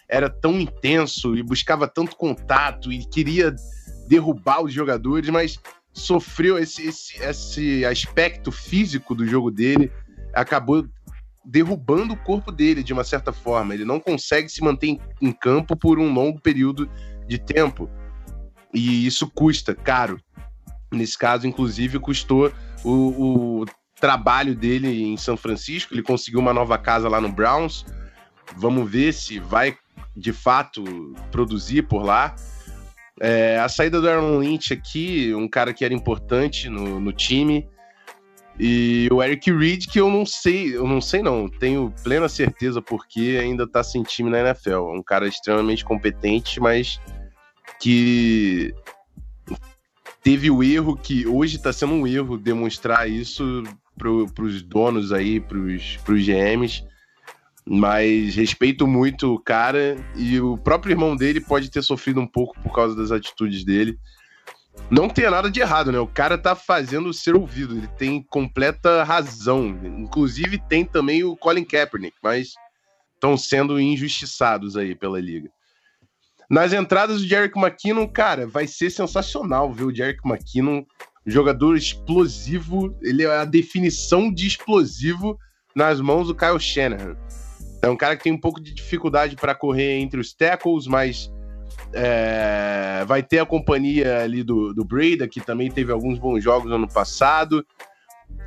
Speaker 2: era tão intenso e buscava tanto contato e queria derrubar os jogadores, mas sofreu esse, esse, esse aspecto físico do jogo dele, acabou derrubando o corpo dele de uma certa forma. Ele não consegue se manter em, em campo por um longo período de tempo. E isso custa caro. Nesse caso, inclusive, custou o, o trabalho dele em São Francisco. Ele conseguiu uma nova casa lá no Browns. Vamos ver se vai de fato produzir por lá. É, a saída do Aaron Lynch aqui, um cara que era importante no, no time. E o Eric Reed, que eu não sei, eu não sei não, tenho plena certeza porque ainda tá sem time na NFL. Um cara extremamente competente, mas que teve o erro que hoje está sendo um erro demonstrar isso para os donos aí, para os GMs. Mas respeito muito o cara e o próprio irmão dele pode ter sofrido um pouco por causa das atitudes dele. Não tem nada de errado, né? O cara tá fazendo ser ouvido, ele tem completa razão. Inclusive tem também o Colin Kaepernick, mas estão sendo injustiçados aí pela liga. Nas entradas do Jerick McKinnon, cara, vai ser sensacional ver o Jerick McKinnon, jogador explosivo, ele é a definição de explosivo nas mãos do Kyle Shanahan. É um cara que tem um pouco de dificuldade para correr entre os tackles, mas é, vai ter a companhia ali do, do Breda, que também teve alguns bons jogos no ano passado.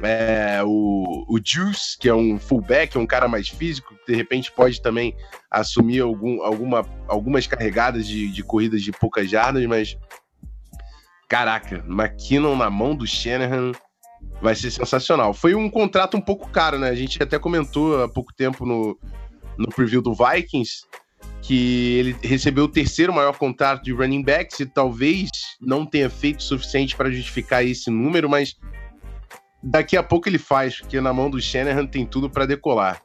Speaker 2: É, o, o Juice, que é um fullback, é um cara mais físico, que de repente pode também assumir algum, alguma, algumas carregadas de, de corridas de poucas jardas, mas caraca, McKinnon na mão do Shanahan vai ser sensacional. Foi um contrato um pouco caro, né? A gente até comentou há pouco tempo no, no preview do Vikings que ele recebeu o terceiro maior contrato de running backs e talvez não tenha feito o suficiente para justificar esse número, mas daqui a pouco ele faz, porque na mão do Shanahan tem tudo para decolar.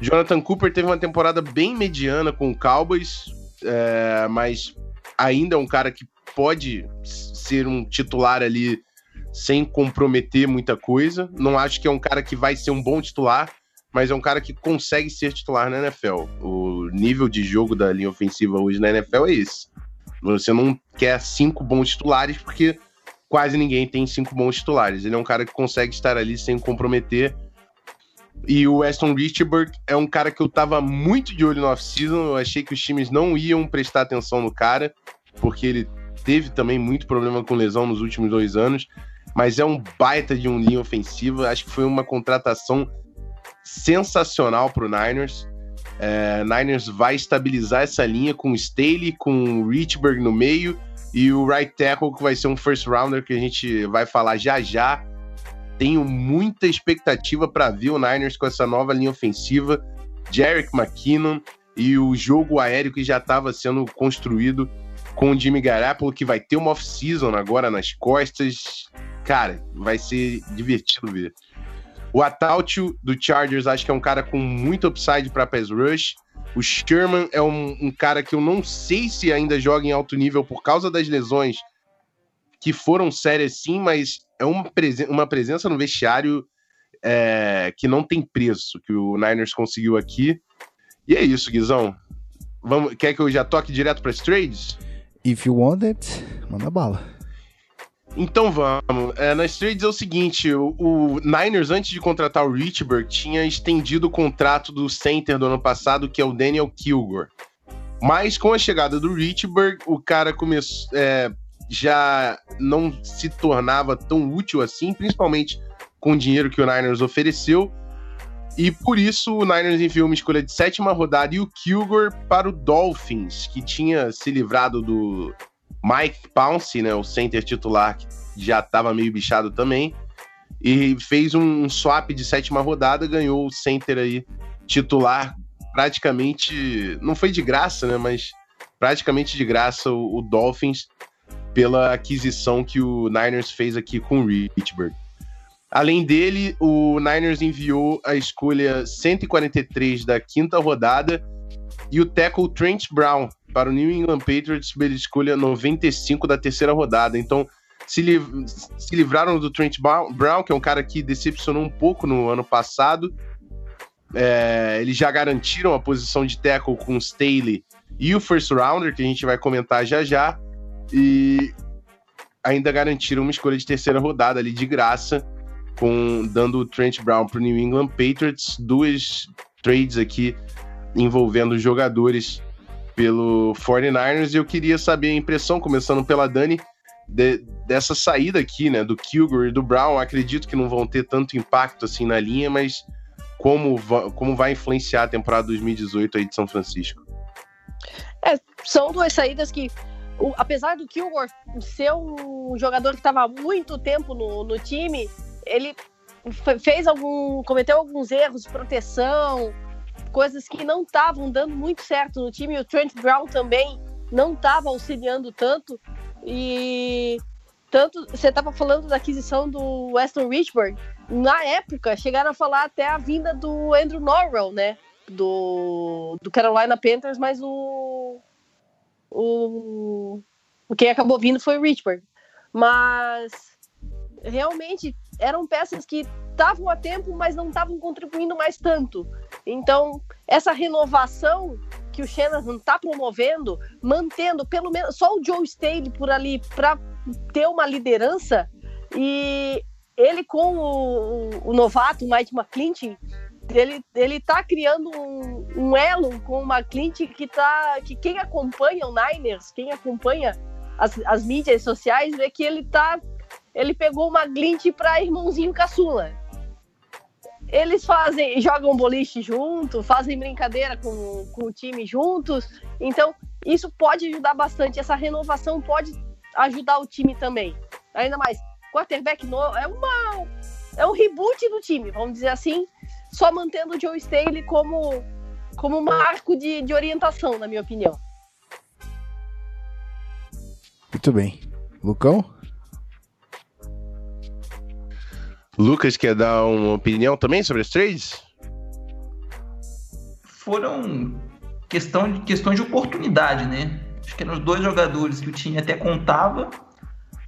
Speaker 2: Jonathan Cooper teve uma temporada bem mediana com o Cowboys, é, mas ainda é um cara que pode ser um titular ali sem comprometer muita coisa. Não acho que é um cara que vai ser um bom titular, mas é um cara que consegue ser titular na NFL. O nível de jogo da linha ofensiva hoje na NFL é esse. Você não quer cinco bons titulares porque quase ninguém tem cinco bons titulares. Ele é um cara que consegue estar ali sem comprometer. E o Weston Richburg é um cara que eu tava muito de olho no off-season. Eu achei que os times não iam prestar atenção no cara, porque ele teve também muito problema com lesão nos últimos dois anos. Mas é um baita de um linha ofensiva. Acho que foi uma contratação sensacional para Niners. É, Niners vai estabilizar essa linha com o Staley, com o Richburg no meio e o right tackle que vai ser um first rounder que a gente vai falar já já. Tenho muita expectativa para ver o Niners com essa nova linha ofensiva, Jarek McKinnon e o jogo aéreo que já estava sendo construído com o Jimmy Garoppolo, que vai ter uma off-season agora nas costas. Cara, vai ser divertido ver. O Atautio do Chargers acho que é um cara com muito upside para pass rush. O Sherman é um, um, cara que eu não sei se ainda joga em alto nível por causa das lesões que foram sérias sim, mas é uma, presen uma presença no vestiário é, que não tem preço, que o Niners conseguiu aqui. E é isso, Guizão. Vamos, quer que eu já toque direto para as trades?
Speaker 1: If you want it, manda bala.
Speaker 2: Então vamos. É, nas trades é o seguinte: o, o, Niners, antes de contratar o Richburg, tinha estendido o contrato do center do ano passado, que é o Daniel Kilgore. Mas com a chegada do Richburg, o cara começou. É, já não se tornava tão útil assim, principalmente com o dinheiro que o Niners ofereceu. E por isso o Niners enviou uma escolha de sétima rodada e o Kilgore para o Dolphins, que tinha se livrado do Mike Pounce, né, o center titular, que já estava meio bichado também, e fez um swap de sétima rodada, ganhou o center aí titular praticamente, não foi de graça, né, mas praticamente de graça o, o Dolphins pela aquisição que o Niners fez aqui com o Richburg. Além dele, o Niners enviou a escolha 143 da quinta rodada e o tackle Trent Brown, para o New England Patriots pela escolha 95 da terceira rodada. Então, se, liv se livraram do Trent Brown, que é um cara que decepcionou um pouco no ano passado. É, eles já garantiram a posição de tackle com o Staley e o first rounder, que a gente vai comentar já já. E ainda garantiram uma escolha de terceira rodada ali de graça, com dando o Trent Brown para o New England Patriots. Duas trades aqui envolvendo jogadores pelo 49ers e eu queria saber a impressão, começando pela Dani, de, dessa saída aqui, né, do Kilgore e do Brown. Acredito que não vão ter tanto impacto assim na linha, mas como, como vai influenciar a temporada 2018 aí de São Francisco?
Speaker 3: É, são duas saídas que, o, apesar do Kilgore ser um jogador que estava há muito tempo no, no time, ele fez algum, cometeu alguns erros de proteção, coisas que não estavam dando muito certo no time. O Trent Brown também não estava auxiliando tanto. E tanto você estava falando da aquisição do Weston Richburg. Na época, chegaram a falar até a vinda do Andrew Norwell, né? Do, do Carolina Panthers, mas o, o, o quem acabou vindo foi o Richburg. Mas realmente eram peças que estavam a tempo, mas não estavam contribuindo mais tanto. Então, essa renovação que o Shanahan está promovendo, mantendo pelo menos só o Joe Staley por ali para ter uma liderança e ele com o, o, o novato Mike McClinton, ele ele está criando um, um, elo com o McClinton que tá que quem acompanha o Niners, quem acompanha as, as mídias sociais vê que ele tá ele pegou uma glint para irmãozinho caçula eles fazem, jogam boliche junto, fazem brincadeira com, com o time juntos. Então, isso pode ajudar bastante. Essa renovação pode ajudar o time também. Ainda mais, quarterback novo é uma é um reboot do time, vamos dizer assim, só mantendo o Joe Staley como como marco de, de orientação, na minha opinião.
Speaker 1: Muito bem. Lucão?
Speaker 2: Lucas quer dar uma opinião também sobre os trades?
Speaker 4: Foram questão de, questões de oportunidade, né? Acho que eram os dois jogadores que o time até contava,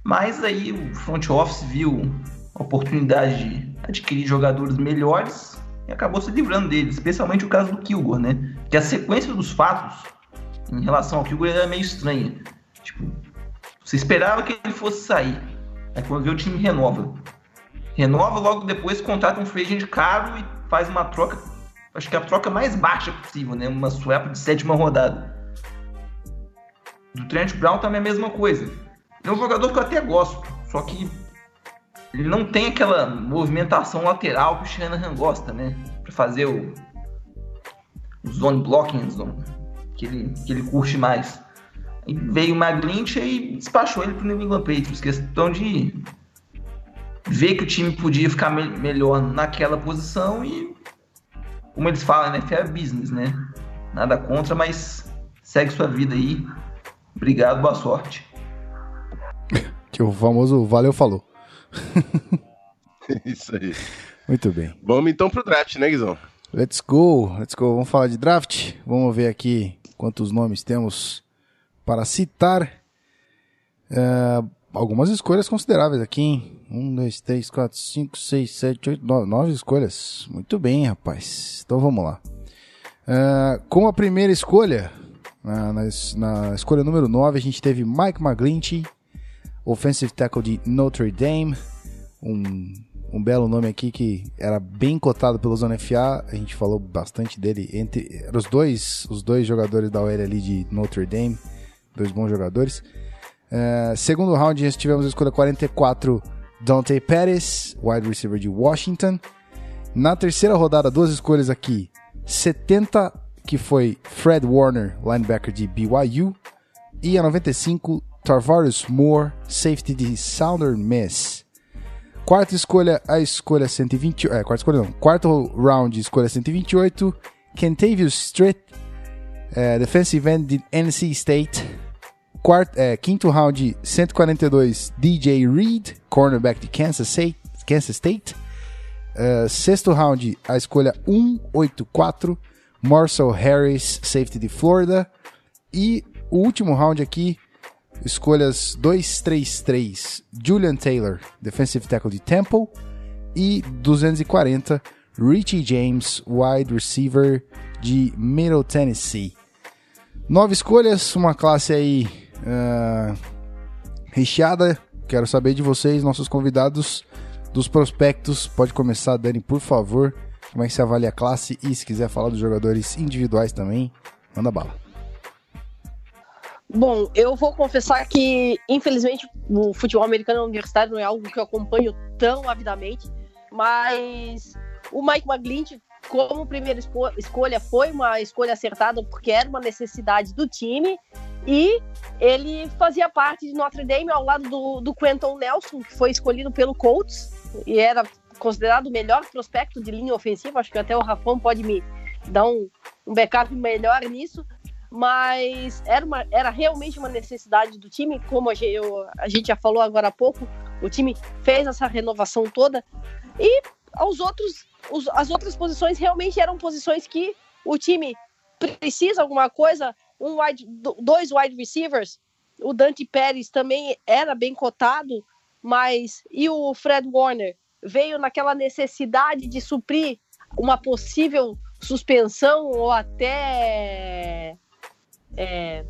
Speaker 4: mas aí o front office viu a oportunidade de adquirir jogadores melhores e acabou se livrando deles, especialmente o caso do Kilgore, né? Que a sequência dos fatos em relação ao Kilgore era meio estranha. Tipo, você esperava que ele fosse sair. Aí quando vê o time renova. Renova logo depois, contrata um free agent caro e faz uma troca, acho que é a troca mais baixa possível, né? Uma swap de sétima rodada. Do Trent Brown também é a mesma coisa. É um jogador que eu até gosto, só que ele não tem aquela movimentação lateral que o Shanahan gosta, né? Pra fazer o, zone blocking, zone, que, ele, que ele curte mais. E veio o McGlinch e despachou ele pro New England Patriots. Questão de ver que o time podia ficar me melhor naquela posição e, como eles falam, né? Fair business, né? Nada contra, mas segue sua vida aí. Obrigado, boa sorte.
Speaker 1: Que o famoso valeu falou.
Speaker 2: Isso aí.
Speaker 1: Muito bem.
Speaker 2: Vamos então pro draft, né, Guizão?
Speaker 1: Let's go, let's go. Vamos falar de draft. Vamos ver aqui quantos nomes temos para citar. É, algumas escolhas consideráveis aqui, hein? Um, dois, três, quatro, cinco, seis, sete, oito, nove, nove escolhas. Muito bem, rapaz. Então vamos lá. É, com a primeira escolha, na, na, na escolha número 9, a gente teve Mike McGlinchey, offensive tackle de Notre Dame. Um, um belo nome aqui que era bem cotado pelo Zona FA. A gente falou bastante dele. Entre os dois, os dois jogadores da OL ali de Notre Dame. Dois bons jogadores. É, segundo round, tivemos a escolha 44, Dante Pettis, wide receiver de Washington. Na terceira rodada, duas escolhas aqui. 70, que foi Fred Warner, linebacker de BYU. E a 95, Tarvarius Moore, safety de Southern Miss. Quarta escolha, a escolha 120. É, quarta escolha não. Quarto round, escolha 128. Kentavious Street, é, defensive end de NC State. Quarto, é, quinto round, 142. DJ Reed, cornerback de Kansas State. Kansas State. É, sexto round, a escolha 184. Marcel Harris, safety de Florida. E o último round aqui, escolhas 233, Julian Taylor, defensive tackle de Temple, e 240, Richie James, wide receiver de Middle Tennessee. Nove escolhas, uma classe aí ah, recheada. Quero saber de vocês, nossos convidados, dos prospectos. Pode começar, Dani, por favor. Como é que você avalia a classe? E se quiser falar dos jogadores individuais também, manda bala.
Speaker 3: Bom, eu vou confessar que, infelizmente, o futebol americano universitário não é algo que eu acompanho tão avidamente, mas o Mike McGlinch, como primeira escolha, foi uma escolha acertada porque era uma necessidade do time e ele fazia parte de Notre Dame ao lado do, do Quentin Nelson, que foi escolhido pelo Colts e era considerado o melhor prospecto de linha ofensiva. Acho que até o Rafão pode me dar um, um backup melhor nisso mas era, uma, era realmente uma necessidade do time, como a gente, eu- a gente já falou agora há pouco, o time fez essa renovação toda, e aos outros, os- as outras posições realmente eram posições que o time precisa alguma coisa, um wide, do- dois wide receivers, o Dante Pérez também era bem cotado, mas e o Fred Warner veio naquela necessidade de suprir uma possível suspensão ou até é,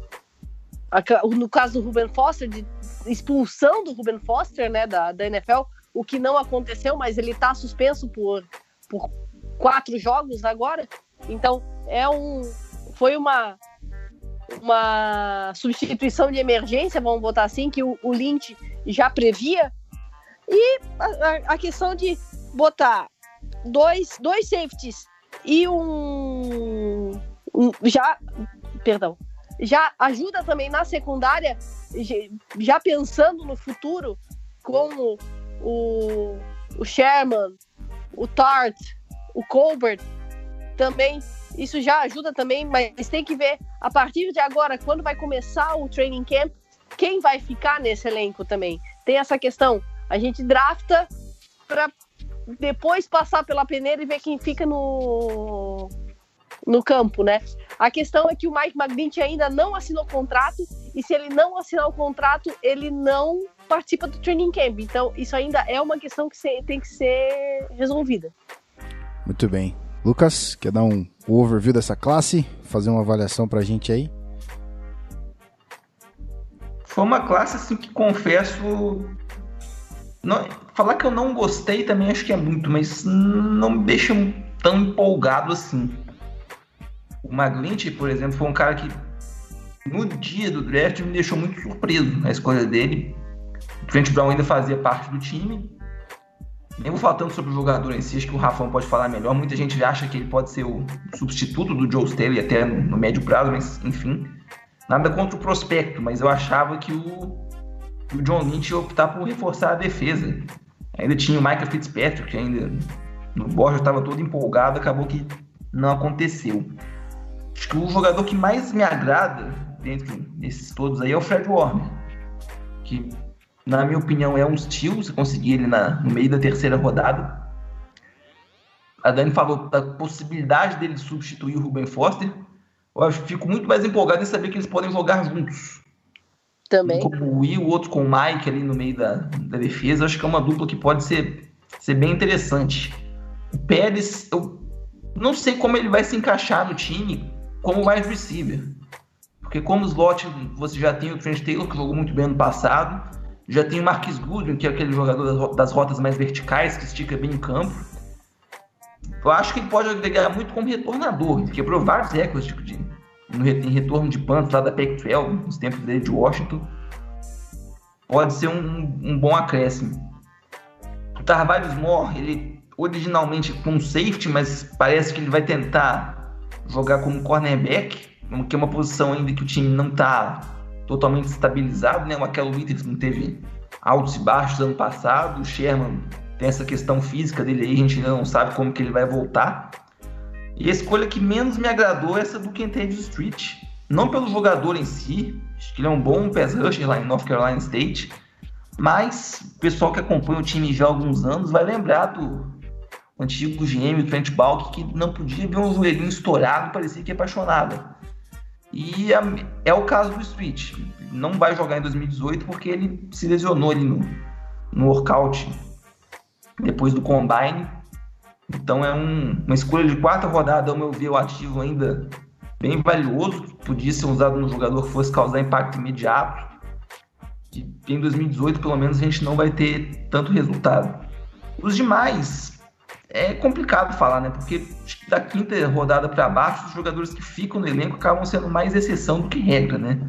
Speaker 3: no caso do Ruben Foster, de expulsão do Ruben Foster, né, da, da NFL, o que não aconteceu, mas ele está suspenso por, por quatro jogos agora. Então, é um, foi uma, uma substituição de emergência, vamos botar assim, que o, o Lynch já previa. E a, a- questão de botar dois, dois safeties e um, um já, perdão, já ajuda também na secundária, já pensando no futuro, como o, o Sherman, o Tart, o Colbert, também isso já ajuda também, mas tem que ver a partir de agora, quando vai começar o training camp, quem vai ficar nesse elenco também. Tem essa questão. A gente drafta para depois passar pela peneira e ver quem fica no, no campo, né? A questão é que o Mike McGlinchey ainda não assinou contrato e se ele não assinar o contrato, ele não participa do training camp. Então, isso ainda é uma questão que tem que ser resolvida.
Speaker 1: Muito bem. Lucas, quer dar um overview dessa classe? Fazer uma avaliação pra gente aí?
Speaker 4: Foi uma classe assim que confesso. não- falar que eu não gostei também acho que é muito, mas não me deixa tão empolgado assim. O Maglint, por exemplo, foi um cara que no dia do draft me deixou muito surpreso a escolha dele. O Trent Brown ainda fazia parte do time. Falar tanto sobre o jogador em si, acho que o Rafão pode falar melhor. Muita gente acha que ele pode ser o substituto do Joe Staley até no, no médio prazo, mas enfim. Nada contra o prospecto, mas eu achava que o, o John Lynch ia optar por reforçar a defesa. Ainda tinha o Michael Fitzpatrick, que ainda no Borja estava todo empolgado, acabou que não aconteceu. Acho que o jogador que mais me agrada dentro desses todos aí é o Fred Warner, que na minha opinião é um steal, você conseguir ele na, no meio da terceira rodada. A Dani falou da possibilidade dele substituir o Ruben Foster. Eu acho que fico muito mais empolgado em saber que eles podem jogar juntos.
Speaker 3: Também.
Speaker 4: Um com o Will, o outro com o Mike ali no meio da, da defesa. Acho que é uma dupla que pode ser, ser bem interessante. O Pérez, eu não sei como ele vai se encaixar no time como wide receiver. Porque como slot, você já tem o Trent Taylor, que jogou muito bem ano passado. Já tem o Marquis Goodwin, que é aquele jogador das ro- das rotas mais verticais, que estica bem em campo. Eu acho que ele pode agregar muito como retornador. Ele quebrou vários recordes de, em retorno de punts lá da Pac-12, nos tempos dele de Washington. Pode ser um, um bom acréscimo. O Tarvalhos Moore, ele originalmente com um safety, mas parece que ele vai tentar jogar como cornerback, que é uma posição ainda que o time não está totalmente estabilizado, né? O Aquelo Withers não teve altos e baixos ano passado, o Sherman tem essa questão física dele aí, a gente ainda não sabe como que ele vai voltar. E a escolha que menos me agradou é essa do Kentavious Street. Não pelo jogador em si, acho que ele é um bom pass rusher lá em North Carolina State, mas o pessoal que acompanha o time já há alguns anos vai lembrar do antigo GM, o Trent Balk, que não podia ver um joelhinho estourado, parecia que ia apaixonada. E a- é o caso do Street. Não vai jogar em 2018 porque ele se lesionou ali no, no workout depois do Combine. Então é um- uma escolha de quarta rodada, ao meu ver, o ativo ainda bem valioso. Podia ser usado num jogador que fosse causar impacto imediato. E em 2018, pelo menos, a gente não vai ter tanto resultado. Os demais, é complicado falar, né? Porque da quinta rodada para baixo, os jogadores que ficam no elenco acabam sendo mais exceção do que regra, né?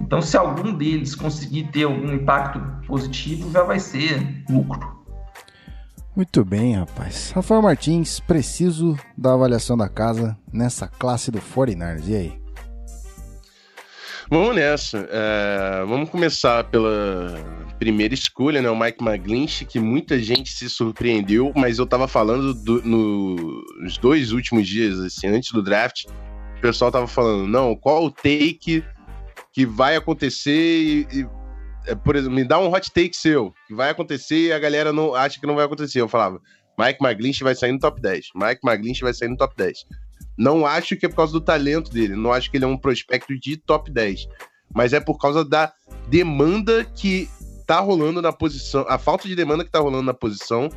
Speaker 4: Então, se algum deles conseguir ter algum impacto positivo, já vai ser lucro.
Speaker 1: Muito bem, rapaz. Rafael Martins, preciso da avaliação da casa nessa classe do 49ers. E aí?
Speaker 2: Vamos nessa. É, vamos começar pela primeira escolha, né? O Mike McGlinch, que muita gente se surpreendeu, mas eu tava falando do- no- nos dois últimos dias, assim, antes do draft, o pessoal tava falando, não, qual o take que vai acontecer e, e, é, por exemplo, me dá um hot take seu, que vai acontecer e a galera não acha que não vai acontecer. Eu falava, Mike McGlinch vai sair no top 10. Mike McGlinch vai sair no top 10. Não acho que é por causa do talento dele, não acho que ele é um prospecto de top 10, mas é por causa da demanda que tá rolando na posição, a falta de demanda que tá rolando na posição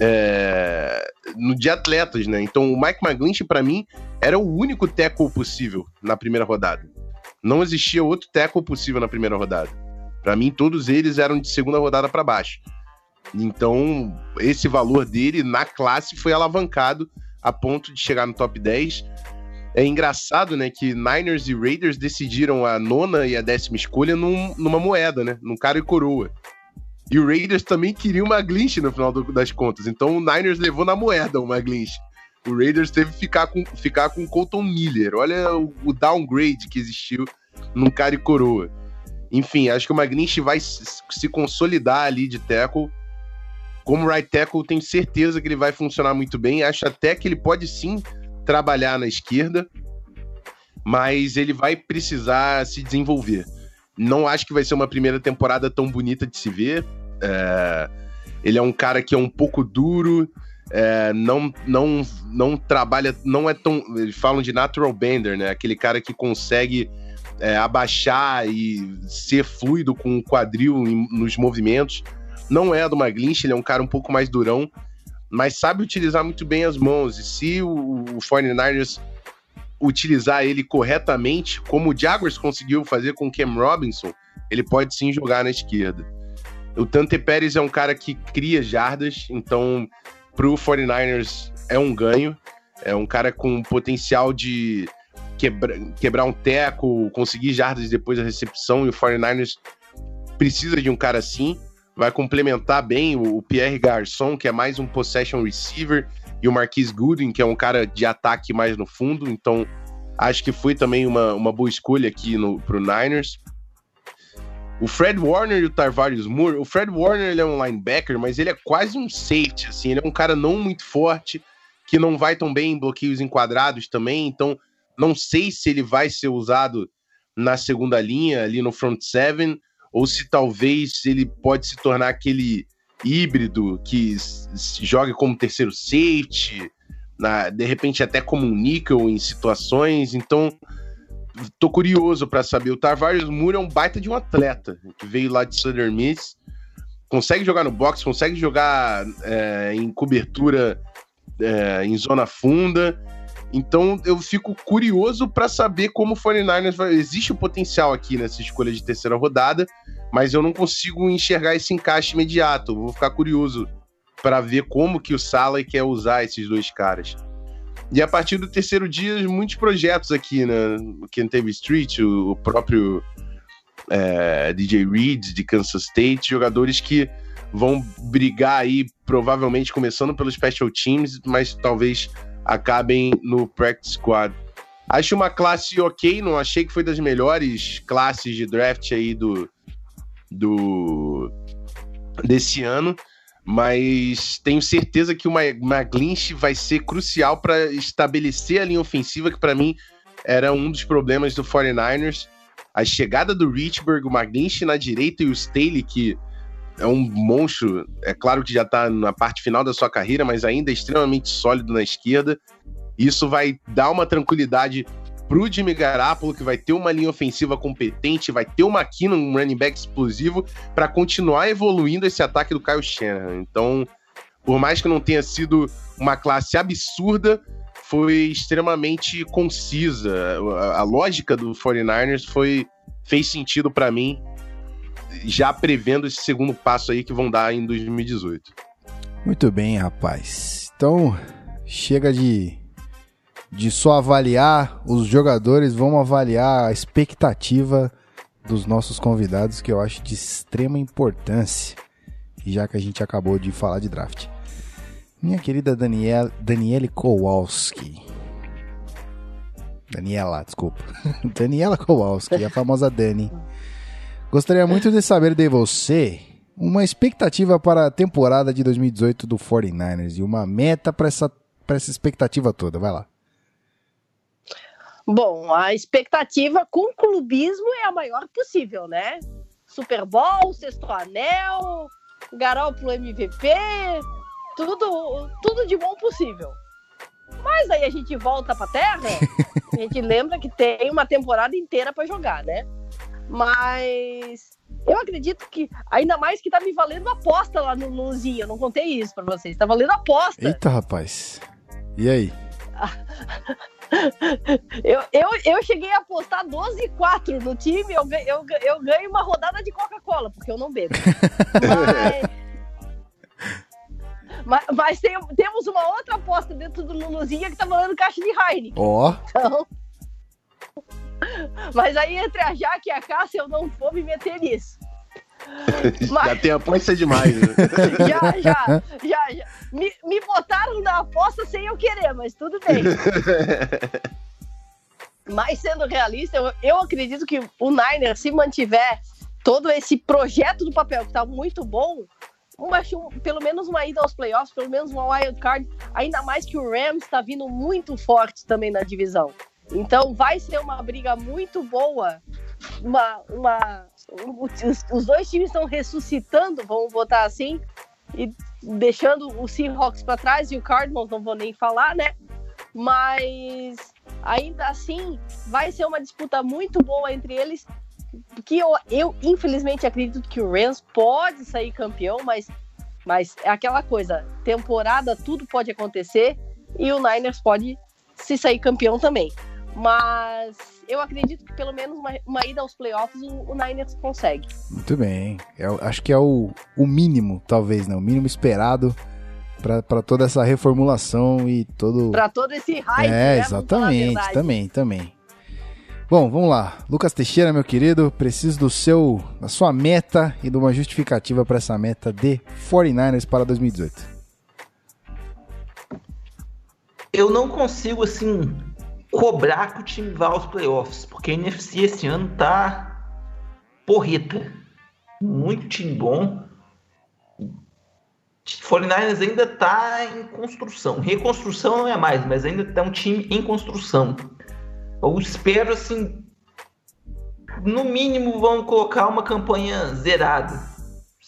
Speaker 2: é, no de atletas, né? Então o Mike McGlinchey, pra mim, era o único tackle possível na primeira rodada. Não existia outro tackle possível na primeira rodada. Pra mim, todos eles eram de segunda rodada pra baixo. Então, esse valor dele na classe foi alavancado a ponto de chegar no top 10. É engraçado, né, que Niners e Raiders decidiram a nona e a décima escolha num- numa moeda, né, num cara e coroa. E o Raiders também queria uma Glinch no final do- das contas. Então o Niners levou na moeda uma Glinch. O Raiders teve que ficar com, ficar com Colton Miller. Olha o, o downgrade que existiu num cara e coroa. Enfim, acho que o McGlinch vai se, se consolidar ali de tackle. Como right tackle, tenho certeza que ele vai funcionar muito bem. Acho até que ele pode sim trabalhar na esquerda, mas ele vai precisar se desenvolver. Não acho que vai ser uma primeira temporada tão bonita de se ver. É, ele é um cara que é um pouco duro, é, não, não, não trabalha, não é tão. Eles falam de natural bender, né? Aquele cara que consegue é, abaixar e ser fluido com o quadril em- nos movimentos. Não é do McGlinch, ele é um cara um pouco mais durão, mas sabe utilizar muito bem as mãos. E se o, o 49ers utilizar ele corretamente, como o Jaguars conseguiu fazer com o Cam Robinson, ele pode sim jogar na esquerda. O Tante Pérez é um cara que cria jardas, então pro 49ers é um ganho. É um cara com potencial de quebra- quebrar um teco, conseguir jardas depois da recepção, e o 49ers precisa de um cara assim. Vai complementar bem o, o Pierre Garçon, que é mais um possession receiver, e o Marquise Goodwin, que é um cara de ataque mais no fundo. Então, acho que foi também uma, uma boa escolha aqui no, pro Niners. O Fred Warner e o Tarvarius Moore. O Fred Warner ele é um linebacker, mas ele é quase um safety, assim. Ele é um cara não muito forte, que não vai tão bem em bloqueios enquadrados também. Então, não sei se ele vai ser usado na segunda linha, ali no front seven, ou se talvez ele pode se tornar aquele híbrido que s- s- joga como terceiro safety, na- de repente até como um nickel em situações. Então, tô curioso para saber. O Tarvarius Moore é um baita de um atleta, que veio lá de Southern Miss, consegue jogar no box, consegue jogar é, em cobertura é, em zona funda. Então eu fico curioso para saber como o 49ers vai. Existe o potencial aqui nessa escolha de terceira rodada, mas eu não consigo enxergar esse encaixe imediato. Vou ficar curioso para ver como que o Sala quer usar esses dois caras. E a partir do terceiro dia, muitos projetos aqui, né? O Kentucky Street, o próprio é, DJ Reed de Kansas State, jogadores que vão brigar aí, provavelmente começando pelos special teams, mas talvez acabem no practice squad. Acho uma classe ok, não achei que foi das melhores classes de draft aí do, do desse ano, mas tenho certeza que o McGlinch vai ser crucial para estabelecer a linha ofensiva, que para mim era um dos problemas do 49ers. A chegada do Richburg, o McGlinch na direita e o Staley, que é um monstro, é claro que já tá na parte final da sua carreira, mas ainda é extremamente sólido na esquerda. Isso vai dar uma tranquilidade pro Jimmy Garoppolo, que vai ter uma linha ofensiva competente, vai ter o McKinnon, um running back explosivo, para continuar evoluindo esse ataque do Kyle Shanahan. Então, por mais que não tenha sido uma classe absurda, foi extremamente concisa. A, a lógica do 49ers foi fez sentido para mim, já prevendo esse segundo passo aí que vão dar em 2018.
Speaker 1: Muito bem, rapaz. Então, chega de, de só avaliar os jogadores, vamos avaliar a expectativa dos nossos convidados, que eu acho de extrema importância, já que a gente acabou de falar de draft. Minha querida Daniel, Daniele Kowalski. Daniela, desculpa. Daniela Kowalski, a famosa Dani. Gostaria muito de saber de você uma expectativa para a temporada de 2018 do 49ers e uma meta para essa, pra essa expectativa toda. Vai lá.
Speaker 3: Bom, a expectativa com clubismo é a maior possível, né? Super Bowl, sexto anel, Garoppolo MVP, tudo, tudo de bom possível. Mas aí a gente volta pra terra, a gente lembra que tem uma temporada inteira pra jogar, né? Mas eu acredito que, ainda mais que tá me valendo aposta lá no Luzinho, eu não contei isso pra vocês, tá valendo aposta.
Speaker 1: Eita, rapaz. E aí?
Speaker 3: Eu, eu, eu cheguei a apostar 12 e 4 no time, eu, ganho- eu, eu ganho uma rodada de Coca-Cola, porque eu não bebo. Mas, mas, mas tem- temos uma outra aposta dentro do Luluzinha que tá valendo caixa de Heineken.
Speaker 1: Ó,
Speaker 3: Então... Mas aí entre a Jaque e a Cássia eu não vou me meter nisso.
Speaker 2: Já tem aposta demais, né?
Speaker 3: já, já, já, já. Me, me botaram na aposta sem eu querer, mas tudo bem. Mas sendo realista, eu, eu acredito que o Niner, se mantiver todo esse projeto do papel que tá muito bom, uma, pelo menos uma ida aos playoffs, pelo menos uma wild card, ainda mais que o Rams está vindo muito forte também na divisão. Então vai ser uma briga muito boa. Uma, uma, os, os dois times estão ressuscitando, vamos botar assim, e deixando o Seahawks para trás e o Cardinals, não vou nem falar, né? Mas ainda assim vai ser uma disputa muito boa entre eles. Que eu, eu infelizmente acredito que o Rams pode sair campeão, mas, mas é aquela coisa: temporada tudo pode acontecer e o Niners pode se sair campeão também. Mas eu acredito que pelo menos uma, uma ida aos playoffs o, o Niners consegue.
Speaker 1: Muito bem. Eu acho que é o, o mínimo, talvez, né? O mínimo esperado para toda essa reformulação e todo.
Speaker 3: Para todo esse hype.
Speaker 1: É,
Speaker 3: né?
Speaker 1: exatamente. Também, também. Bom, vamos lá. Lucas Teixeira, meu querido, preciso do seu, da sua meta e de uma justificativa para essa meta de 49ers para 2018.
Speaker 4: Eu não consigo, assim, cobrar que o time vá aos playoffs, porque a NFC esse ano tá porreta. Muito time bom. 49ers ainda tá em construção. Reconstrução não é mais, mas ainda tá um time em construção. Eu espero, assim, no mínimo vão colocar uma campanha zerada.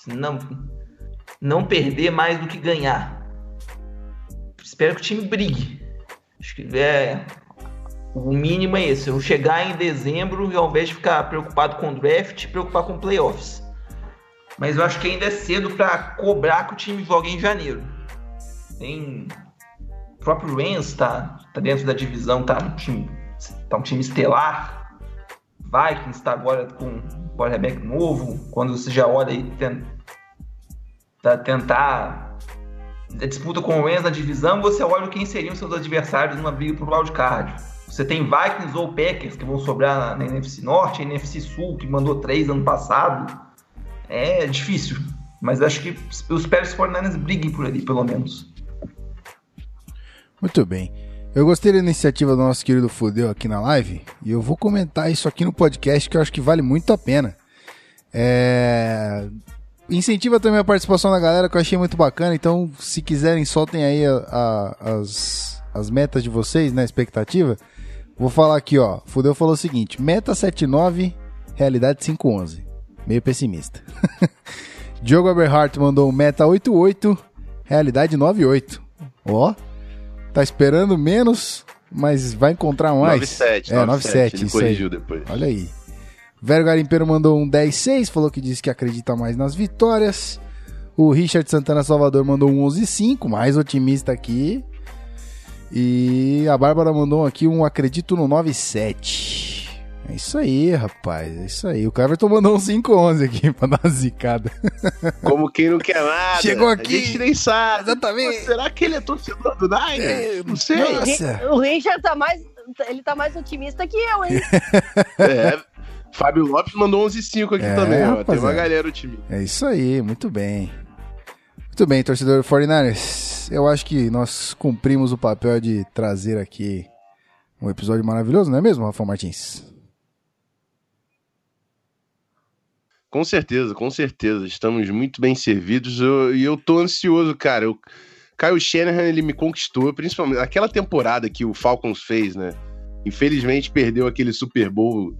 Speaker 4: Não, não perder mais do que ganhar. Espero que o time brigue. Acho que é o mínimo é esse. Eu chegar em dezembro e ao invés de ficar preocupado com o draft, preocupar com playoffs. Mas eu acho que ainda é cedo para cobrar que o time jogue em janeiro. Tem o próprio Rams tá, tá dentro da divisão, tá um time, tá um time estelar. Vikings está agora com um quarterback novo. Quando você já olha aí tenta, tentar a disputa com o Rams na divisão, você olha quem seriam seus adversários numa briga pro wildcard. Você tem Vikings ou Packers que vão sobrar na, NFC Norte, a NFC Sul que mandou três ano passado. É difícil, mas acho que eu espero que os 49ers briguem por ali, pelo menos.
Speaker 1: Muito bem. Eu gostei da iniciativa do nosso querido Fudeu aqui na live e eu vou comentar isso aqui no podcast que eu acho que vale muito a pena. É... Incentiva também a participação da galera que eu achei muito bacana, então se quiserem soltem aí a, a, as, as metas de vocês, né, expectativa. Vou falar aqui, ó. Fudeu falou o seguinte: meta 79, realidade 511. Meio pessimista. Diogo Eberhardt mandou um meta 88, realidade 98. Ó, tá esperando menos, mas vai encontrar mais.
Speaker 2: 97,
Speaker 1: é,
Speaker 2: 97,
Speaker 1: 97,
Speaker 2: ele
Speaker 1: isso aí.
Speaker 2: depois.
Speaker 1: Olha aí. Vero Garimpeiro mandou um 10-6, falou que disse que acredita mais nas vitórias. O Richard Santana Salvador mandou um 11-5, mais otimista aqui. E a Bárbara mandou aqui um acredito no 9-7. É isso aí, rapaz. É isso aí. O Cleverton mandou um 5-11 aqui pra dar uma zicada.
Speaker 2: Como quem não quer nada.
Speaker 1: Chegou aqui.
Speaker 2: A gente nem sabe.
Speaker 1: Exatamente.
Speaker 2: Pô, será que ele é torcedor do Niner?
Speaker 1: É,
Speaker 2: não sei.
Speaker 3: O
Speaker 1: Nossa.
Speaker 3: O Richard tá mais. Ele tá mais otimista que eu, hein?
Speaker 2: É, Fábio Lopes mandou 11-5 aqui
Speaker 1: É,
Speaker 2: também, ó. Tem uma galera o time.
Speaker 1: É isso aí, muito bem. Muito bem, torcedor 49ers. Eu acho que nós cumprimos o papel de trazer aqui um episódio maravilhoso, não é mesmo, Rafael Martins?
Speaker 2: Com certeza, com certeza. Estamos muito bem servidos eu- e eu tô ansioso, cara. Eu, Kyle Shanahan, ele me conquistou, principalmente aquela temporada que o Falcons fez, né? Infelizmente perdeu aquele Super Bowl.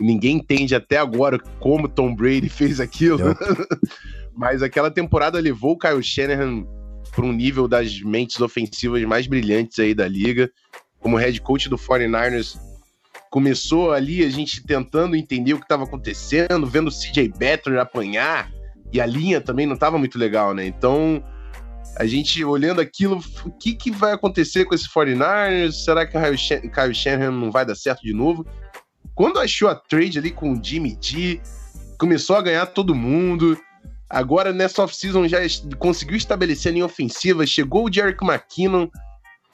Speaker 2: Ninguém entende até agora como Tom Brady fez aquilo. Mas aquela temporada levou o Kyle Shanahan para um nível das mentes ofensivas mais brilhantes aí da liga. Como head coach do 49ers, começou ali a gente tentando entender o que estava acontecendo, vendo o CJ Beathard apanhar, e a linha também não estava muito legal, né? Então, a gente olhando aquilo, o que, que vai acontecer com esse 49ers? Será que o Kyle Shanahan não vai dar certo de novo? Quando achou a trade ali com o Jimmy G, começou a ganhar todo mundo. Agora, nessa off-season, já conseguiu estabelecer a linha ofensiva. Chegou o Jerick McKinnon.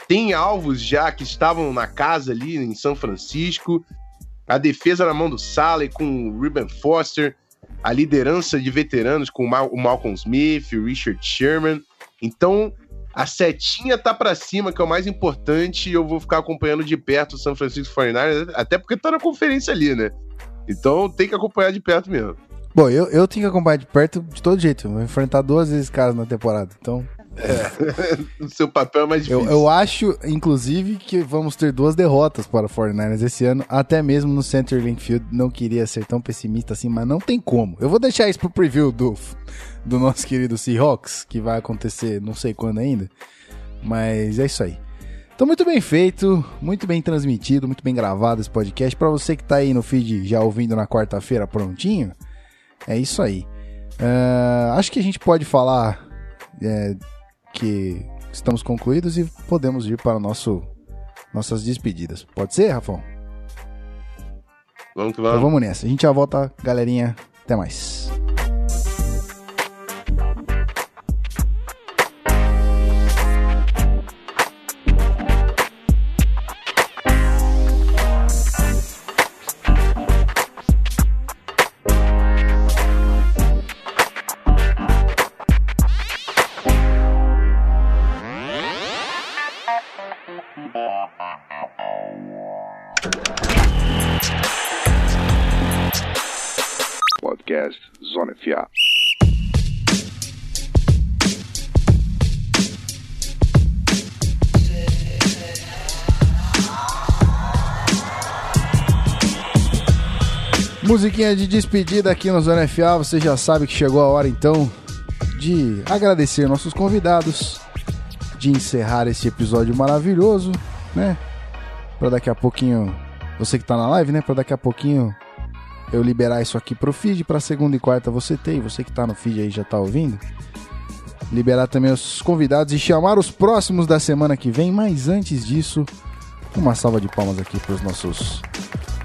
Speaker 2: Tem alvos já que estavam na casa ali em São Francisco. A defesa na mão do Saleh com o Ruben Foster. a liderança de veteranos com o, Mal o Malcolm Smith, o Richard Sherman. Então, a setinha tá pra cima, que é o mais importante, e eu vou ficar acompanhando de perto o San Francisco 49ers, até porque tá na conferência ali, né? Então tem que acompanhar de perto mesmo.
Speaker 1: Bom, eu, eu tenho que acompanhar de perto de todo jeito. Eu vou enfrentar duas vezes caras na temporada. Então,
Speaker 2: O seu papel é mais
Speaker 1: eu,
Speaker 2: difícil.
Speaker 1: eu acho, inclusive, que vamos ter duas derrotas para o 49ers esse ano. Até mesmo no Center Link Field. Não queria ser tão pessimista assim, mas não tem como. Eu vou deixar isso pro preview do, do nosso querido Seahawks, que vai acontecer não sei quando ainda. Mas é isso aí. Então, muito bem feito, muito bem transmitido, muito bem gravado esse podcast. Para você que tá aí no feed já ouvindo na quarta-feira prontinho, é isso aí. Ah, acho que a gente pode falar é, que estamos concluídos e podemos ir para nosso, nossas despedidas. Pode ser, Rafão?
Speaker 2: Vamos que
Speaker 1: Então
Speaker 2: vamos.
Speaker 1: vamos nessa. A gente já volta, galerinha. Até mais.
Speaker 5: FA.
Speaker 1: Musiquinha de despedida aqui no Zona FA. Você já sabe que chegou a hora então de agradecer nossos convidados, de encerrar esse episódio maravilhoso, né? Pra daqui a pouquinho, você que tá na live, né? Pra daqui a pouquinho eu liberar isso aqui pro feed, pra segunda e quarta você ter, e você que tá no feed aí já tá ouvindo. Liberar também os convidados e chamar os próximos da semana que vem, mas antes disso, uma salva de palmas aqui pros nossos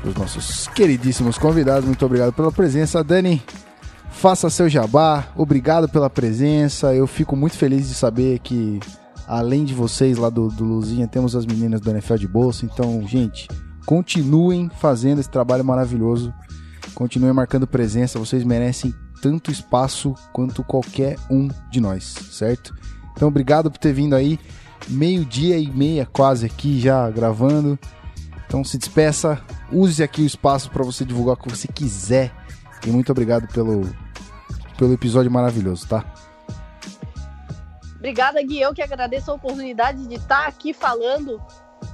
Speaker 1: os nossos queridíssimos convidados. Muito obrigado pela presença. Dani, faça seu jabá. Obrigado pela presença. Eu fico muito feliz de saber que, além de vocês lá do, do Luzinha, temos as meninas do NFL de bolsa. Então, gente, continuem fazendo esse trabalho maravilhoso. Continuem marcando presença. Vocês merecem tanto espaço quanto qualquer um de nós, certo? Então, obrigado por ter vindo aí. Meio-dia e meia quase aqui já gravando. Então se despeça, use aqui o espaço para você divulgar o que você quiser. E muito obrigado pelo, pelo episódio maravilhoso, tá?
Speaker 3: Obrigada, Gui. Eu que agradeço a oportunidade de estar aqui falando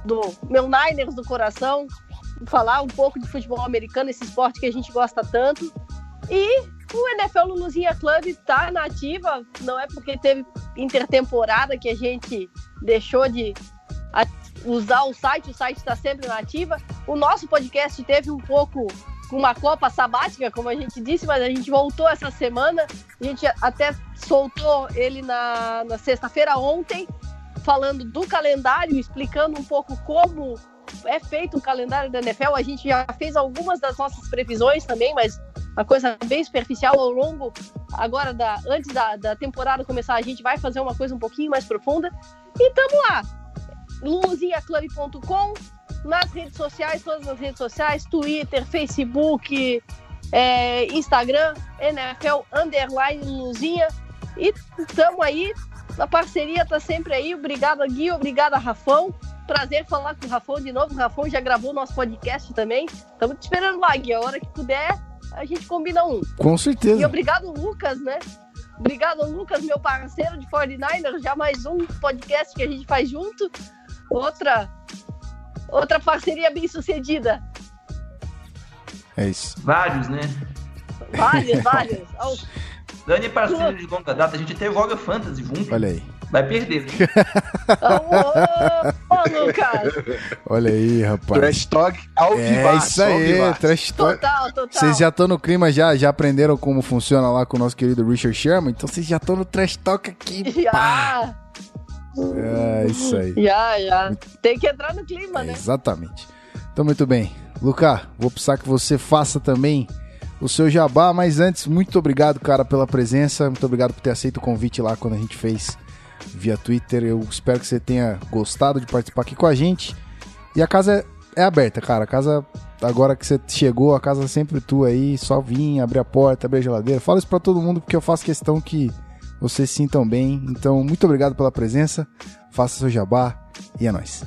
Speaker 3: do meu Niners do coração, falar um pouco de futebol americano, esse esporte que a gente gosta tanto. E o NFL Luluzinha Club está na ativa, não é porque teve intertemporada que a gente deixou de usar o site, o site está sempre na ativa. O nosso podcast teve um pouco com uma copa sabática, como a gente disse, mas a gente voltou essa semana. A gente até soltou ele na, na sexta-feira ontem, falando do calendário, explicando um pouco como é feito o calendário da NFL. A gente já fez algumas das nossas previsões também, mas uma coisa bem superficial ao longo agora da antes da, da temporada começar, a gente vai fazer uma coisa um pouquinho mais profunda. E tamo lá. luziaclub.com nas redes sociais, todas as redes sociais, Twitter, Facebook, é, Instagram, NFL Underline Luzinha. E tamo aí. A parceria tá sempre aí. Obrigada, Gui. Obrigada, Rafão. Prazer falar com o Rafão de novo. O Rafão já gravou nosso podcast também. Estamos te esperando lá, Gui. A hora que puder, a gente combina um.
Speaker 1: Com
Speaker 3: E
Speaker 1: certeza.
Speaker 3: obrigado, Lucas, né? Obrigado, Lucas, meu parceiro de 49ers. Já mais um podcast que a gente faz junto. Outra, outra parceria bem sucedida.
Speaker 1: É isso.
Speaker 4: Vários, né?
Speaker 3: Vários, vários.
Speaker 4: Dani é parceiro de longa data, a gente até joga Fantasy junto.
Speaker 1: Olha aí.
Speaker 4: Vai perder.
Speaker 3: Ô, ô, Lucas.
Speaker 1: Olha aí, rapaz.
Speaker 2: Trash Talk ao
Speaker 1: É
Speaker 2: vivaço,
Speaker 1: isso aí, trash talk.
Speaker 3: Total, total.
Speaker 1: Vocês já estão no clima, já, já aprenderam como funciona lá com o nosso querido Richard Sherman? Então vocês já estão no trash talk aqui.
Speaker 3: Já,
Speaker 1: É isso aí.
Speaker 3: já, já. Tem que entrar no clima,
Speaker 1: É,
Speaker 3: né?
Speaker 1: exatamente. Então, muito bem. Luca, vou precisar que você faça também o seu jabá, mas antes, muito obrigado, cara, pela presença. Muito obrigado por ter aceito o convite lá quando a gente fez via Twitter. Eu espero que você tenha gostado de participar aqui com a gente. E a casa é, é aberta, cara. A casa agora que você chegou, a casa é sempre tua aí, só vim, abrir a porta, abrir a geladeira. Fala isso pra todo mundo porque eu faço questão que vocês se sintam bem. Então, muito obrigado pela presença. Faça seu jabá e é nóis.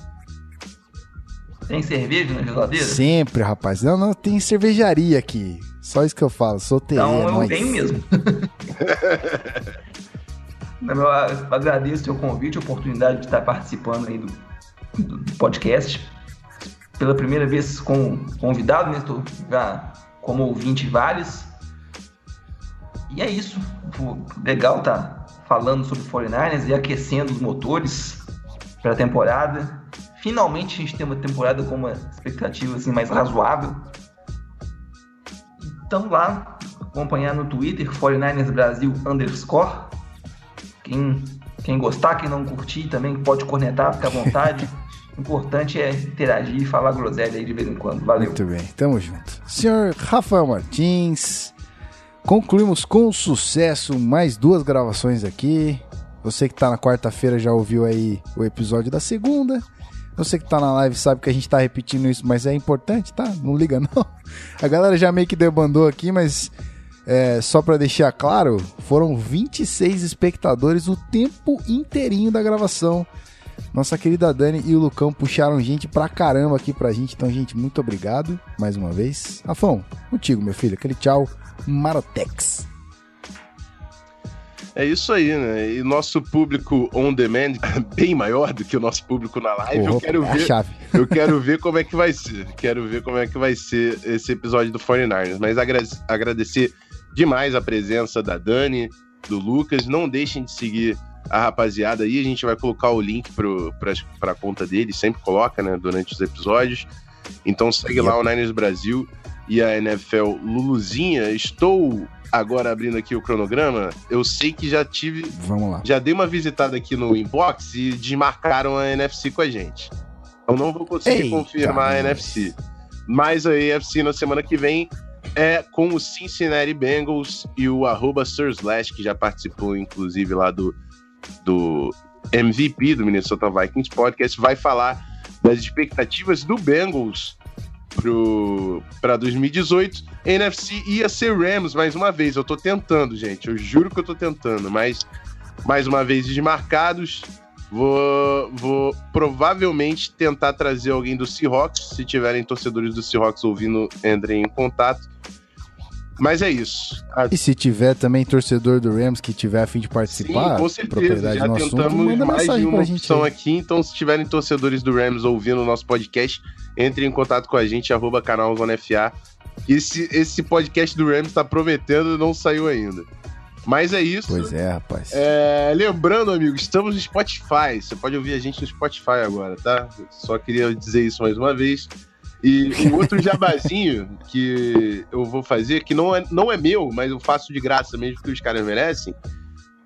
Speaker 4: Tem cerveja na geladeira?
Speaker 1: Sempre, rapaz. Não, não, tem cervejaria aqui. Só isso que eu falo. Solteiro,
Speaker 4: Então
Speaker 1: é
Speaker 4: eu
Speaker 1: nóis.
Speaker 4: venho mesmo. Não, Eu agradeço o convite, a oportunidade de estar participando aí do, do podcast. Pela primeira vez como convidado, né? Estou já como ouvinte vários. E é isso. Legal tá falando sobre 49ers e aquecendo os motores para a temporada. Finalmente a gente tem uma temporada com uma expectativa assim, mais razoável. Então lá, acompanhar no Twitter, 49ers Brasil underscore. Quem, quem gostar, quem não curtir também pode cornetar, fica à vontade. O importante é interagir e falar groselha aí de vez em quando. Valeu.
Speaker 1: Muito bem, tamo junto. Senhor Rafael Martins, concluímos com sucesso mais duas gravações aqui. Você que tá na quarta-feira já ouviu aí o episódio da segunda. Você que tá na live sabe que a gente tá repetindo isso, mas é importante, tá? Não liga não. A galera já meio que debandou aqui, mas é, só pra deixar claro, foram 26 espectadores o tempo inteirinho da gravação. Nossa querida Dani e o Lucão puxaram gente pra caramba aqui pra gente. Então, gente, muito obrigado mais uma vez. Rafão, contigo, meu filho. Aquele tchau, Marotex.
Speaker 2: É isso aí, né? E nosso público on demand, bem maior do que o nosso público na live, eu quero
Speaker 1: é
Speaker 2: ver. Eu quero ver como é que vai ser. Quero ver como é que vai ser esse episódio do 49ers. Mas agra- agradecer demais a presença da Dani, do Lucas. Não deixem de seguir a rapaziada aí. A gente vai colocar o link pras- pra conta deles. Sempre coloca, né? Durante os episódios. Então segue lá o Niners Brasil e a NFL Luluzinha. Estou agora abrindo aqui o cronograma. Eu sei que já tive
Speaker 1: Vamos lá.
Speaker 2: já dei uma visitada aqui no inbox e desmarcaram a NFC com a gente. Eu não vou conseguir
Speaker 1: Eita,
Speaker 2: confirmar a. NFC. Mas a NFC na semana que vem é com o Cincinnati Bengals e o arroba Sir Slash, que já participou, inclusive, lá do, do MVP do Minnesota Vikings Podcast, vai falar das expectativas do Bengals para 2018. NFC ia ser Rams mais uma vez. Eu tô tentando, gente. Eu juro que eu tô tentando, mas mais uma vez desmarcados. Vou, vou provavelmente tentar trazer alguém do Seahawks. Se tiverem torcedores do Seahawks ouvindo, entrem em contato. Mas é isso. A-
Speaker 1: E se tiver também torcedor do Rams que tiver a fim de
Speaker 2: Sim,
Speaker 1: participar,
Speaker 2: com certeza.
Speaker 1: propriedade
Speaker 2: Já
Speaker 1: no assunto,
Speaker 2: tentamos
Speaker 1: manda
Speaker 2: mais de uma
Speaker 1: gente.
Speaker 2: opção aqui. Então, se tiverem torcedores do Rams ouvindo o nosso podcast, entrem em contato com a gente, arroba canal Zona FA. Esse, esse podcast do Rams tá prometendo, não saiu ainda. Mas é isso.
Speaker 1: Pois é, rapaz.
Speaker 2: É, lembrando, amigo, estamos no Spotify. Você pode ouvir a gente no Spotify agora, tá? Só queria dizer isso mais uma vez. E o outro jabazinho que eu vou fazer, que não é, não é meu, mas eu faço de graça mesmo, que os caras merecem,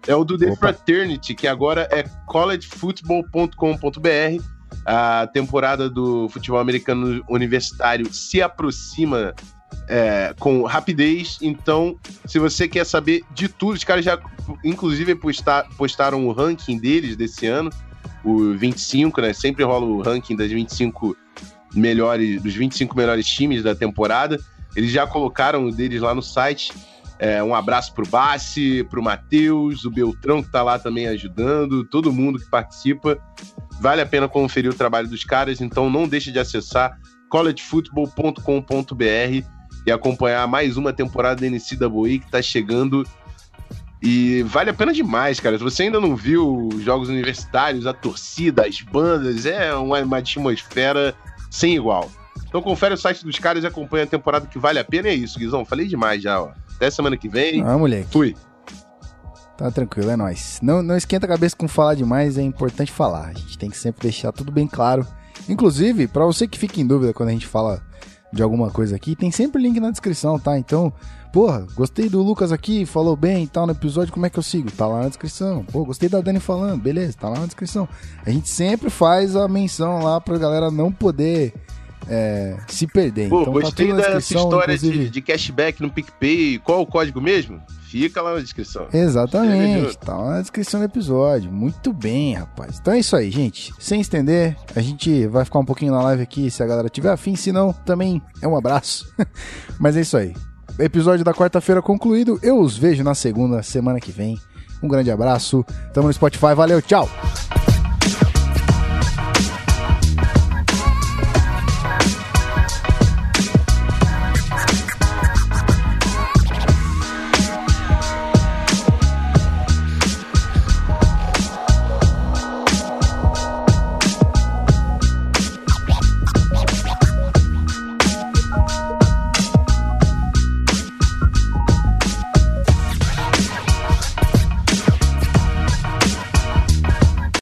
Speaker 2: é o do The
Speaker 1: Opa.
Speaker 2: Fraternity, que agora é collegefootball.com.br. A temporada do futebol americano universitário se aproxima é, com rapidez. Então, se você quer saber de tudo, os caras já, inclusive, postar- postaram o ranking deles desse ano, o 25, né? Sempre rola o ranking das 25 melhores, dos 25 melhores times da temporada. Eles já colocaram o deles lá no site. É, um abraço pro Bassi, pro Matheus, o Beltrão que tá lá também ajudando, todo mundo que participa. Vale a pena conferir o trabalho dos caras, então não deixe de acessar collegefootball.com.br e acompanhar mais uma temporada da NCAA que tá chegando. E vale a pena demais, cara. Se você ainda não viu os jogos universitários, a torcida, as bandas, é uma, uma atmosfera sem igual. Então confere o site dos caras e acompanha a temporada que vale a pena. E é isso, Guizão. Falei demais já, ó. Até semana que vem.
Speaker 1: Ah, moleque.
Speaker 2: Fui.
Speaker 1: Tá tranquilo, é nóis. Não, não esquenta a cabeça com falar demais, é importante falar. A gente tem que sempre deixar tudo bem claro. Inclusive, pra você que fica em dúvida quando a gente fala de alguma coisa aqui, tem sempre link na descrição, tá? Então, porra, gostei do Lucas aqui, falou bem e tal no episódio, como é que eu sigo? Tá lá na descrição. Pô, gostei da Dani falando, beleza, tá lá na descrição. A gente sempre faz a menção lá pra galera não poder é, se perder.
Speaker 2: Pô,
Speaker 1: então tá
Speaker 2: gostei
Speaker 1: na
Speaker 2: dessa história
Speaker 1: inclusive-
Speaker 2: de, de cashback no PicPay. Qual o código mesmo? Fica lá na descrição.
Speaker 1: Exatamente, tá lá na descrição do episódio. Muito bem, rapaz. Então é isso aí, gente. Sem estender, a gente vai ficar um pouquinho na live aqui se a galera tiver afim, se não, também é um abraço. Mas é isso aí. Episódio da quarta-feira concluído. Eu os vejo na segunda, semana que vem. Um grande abraço. Tamo no Spotify. Valeu, tchau!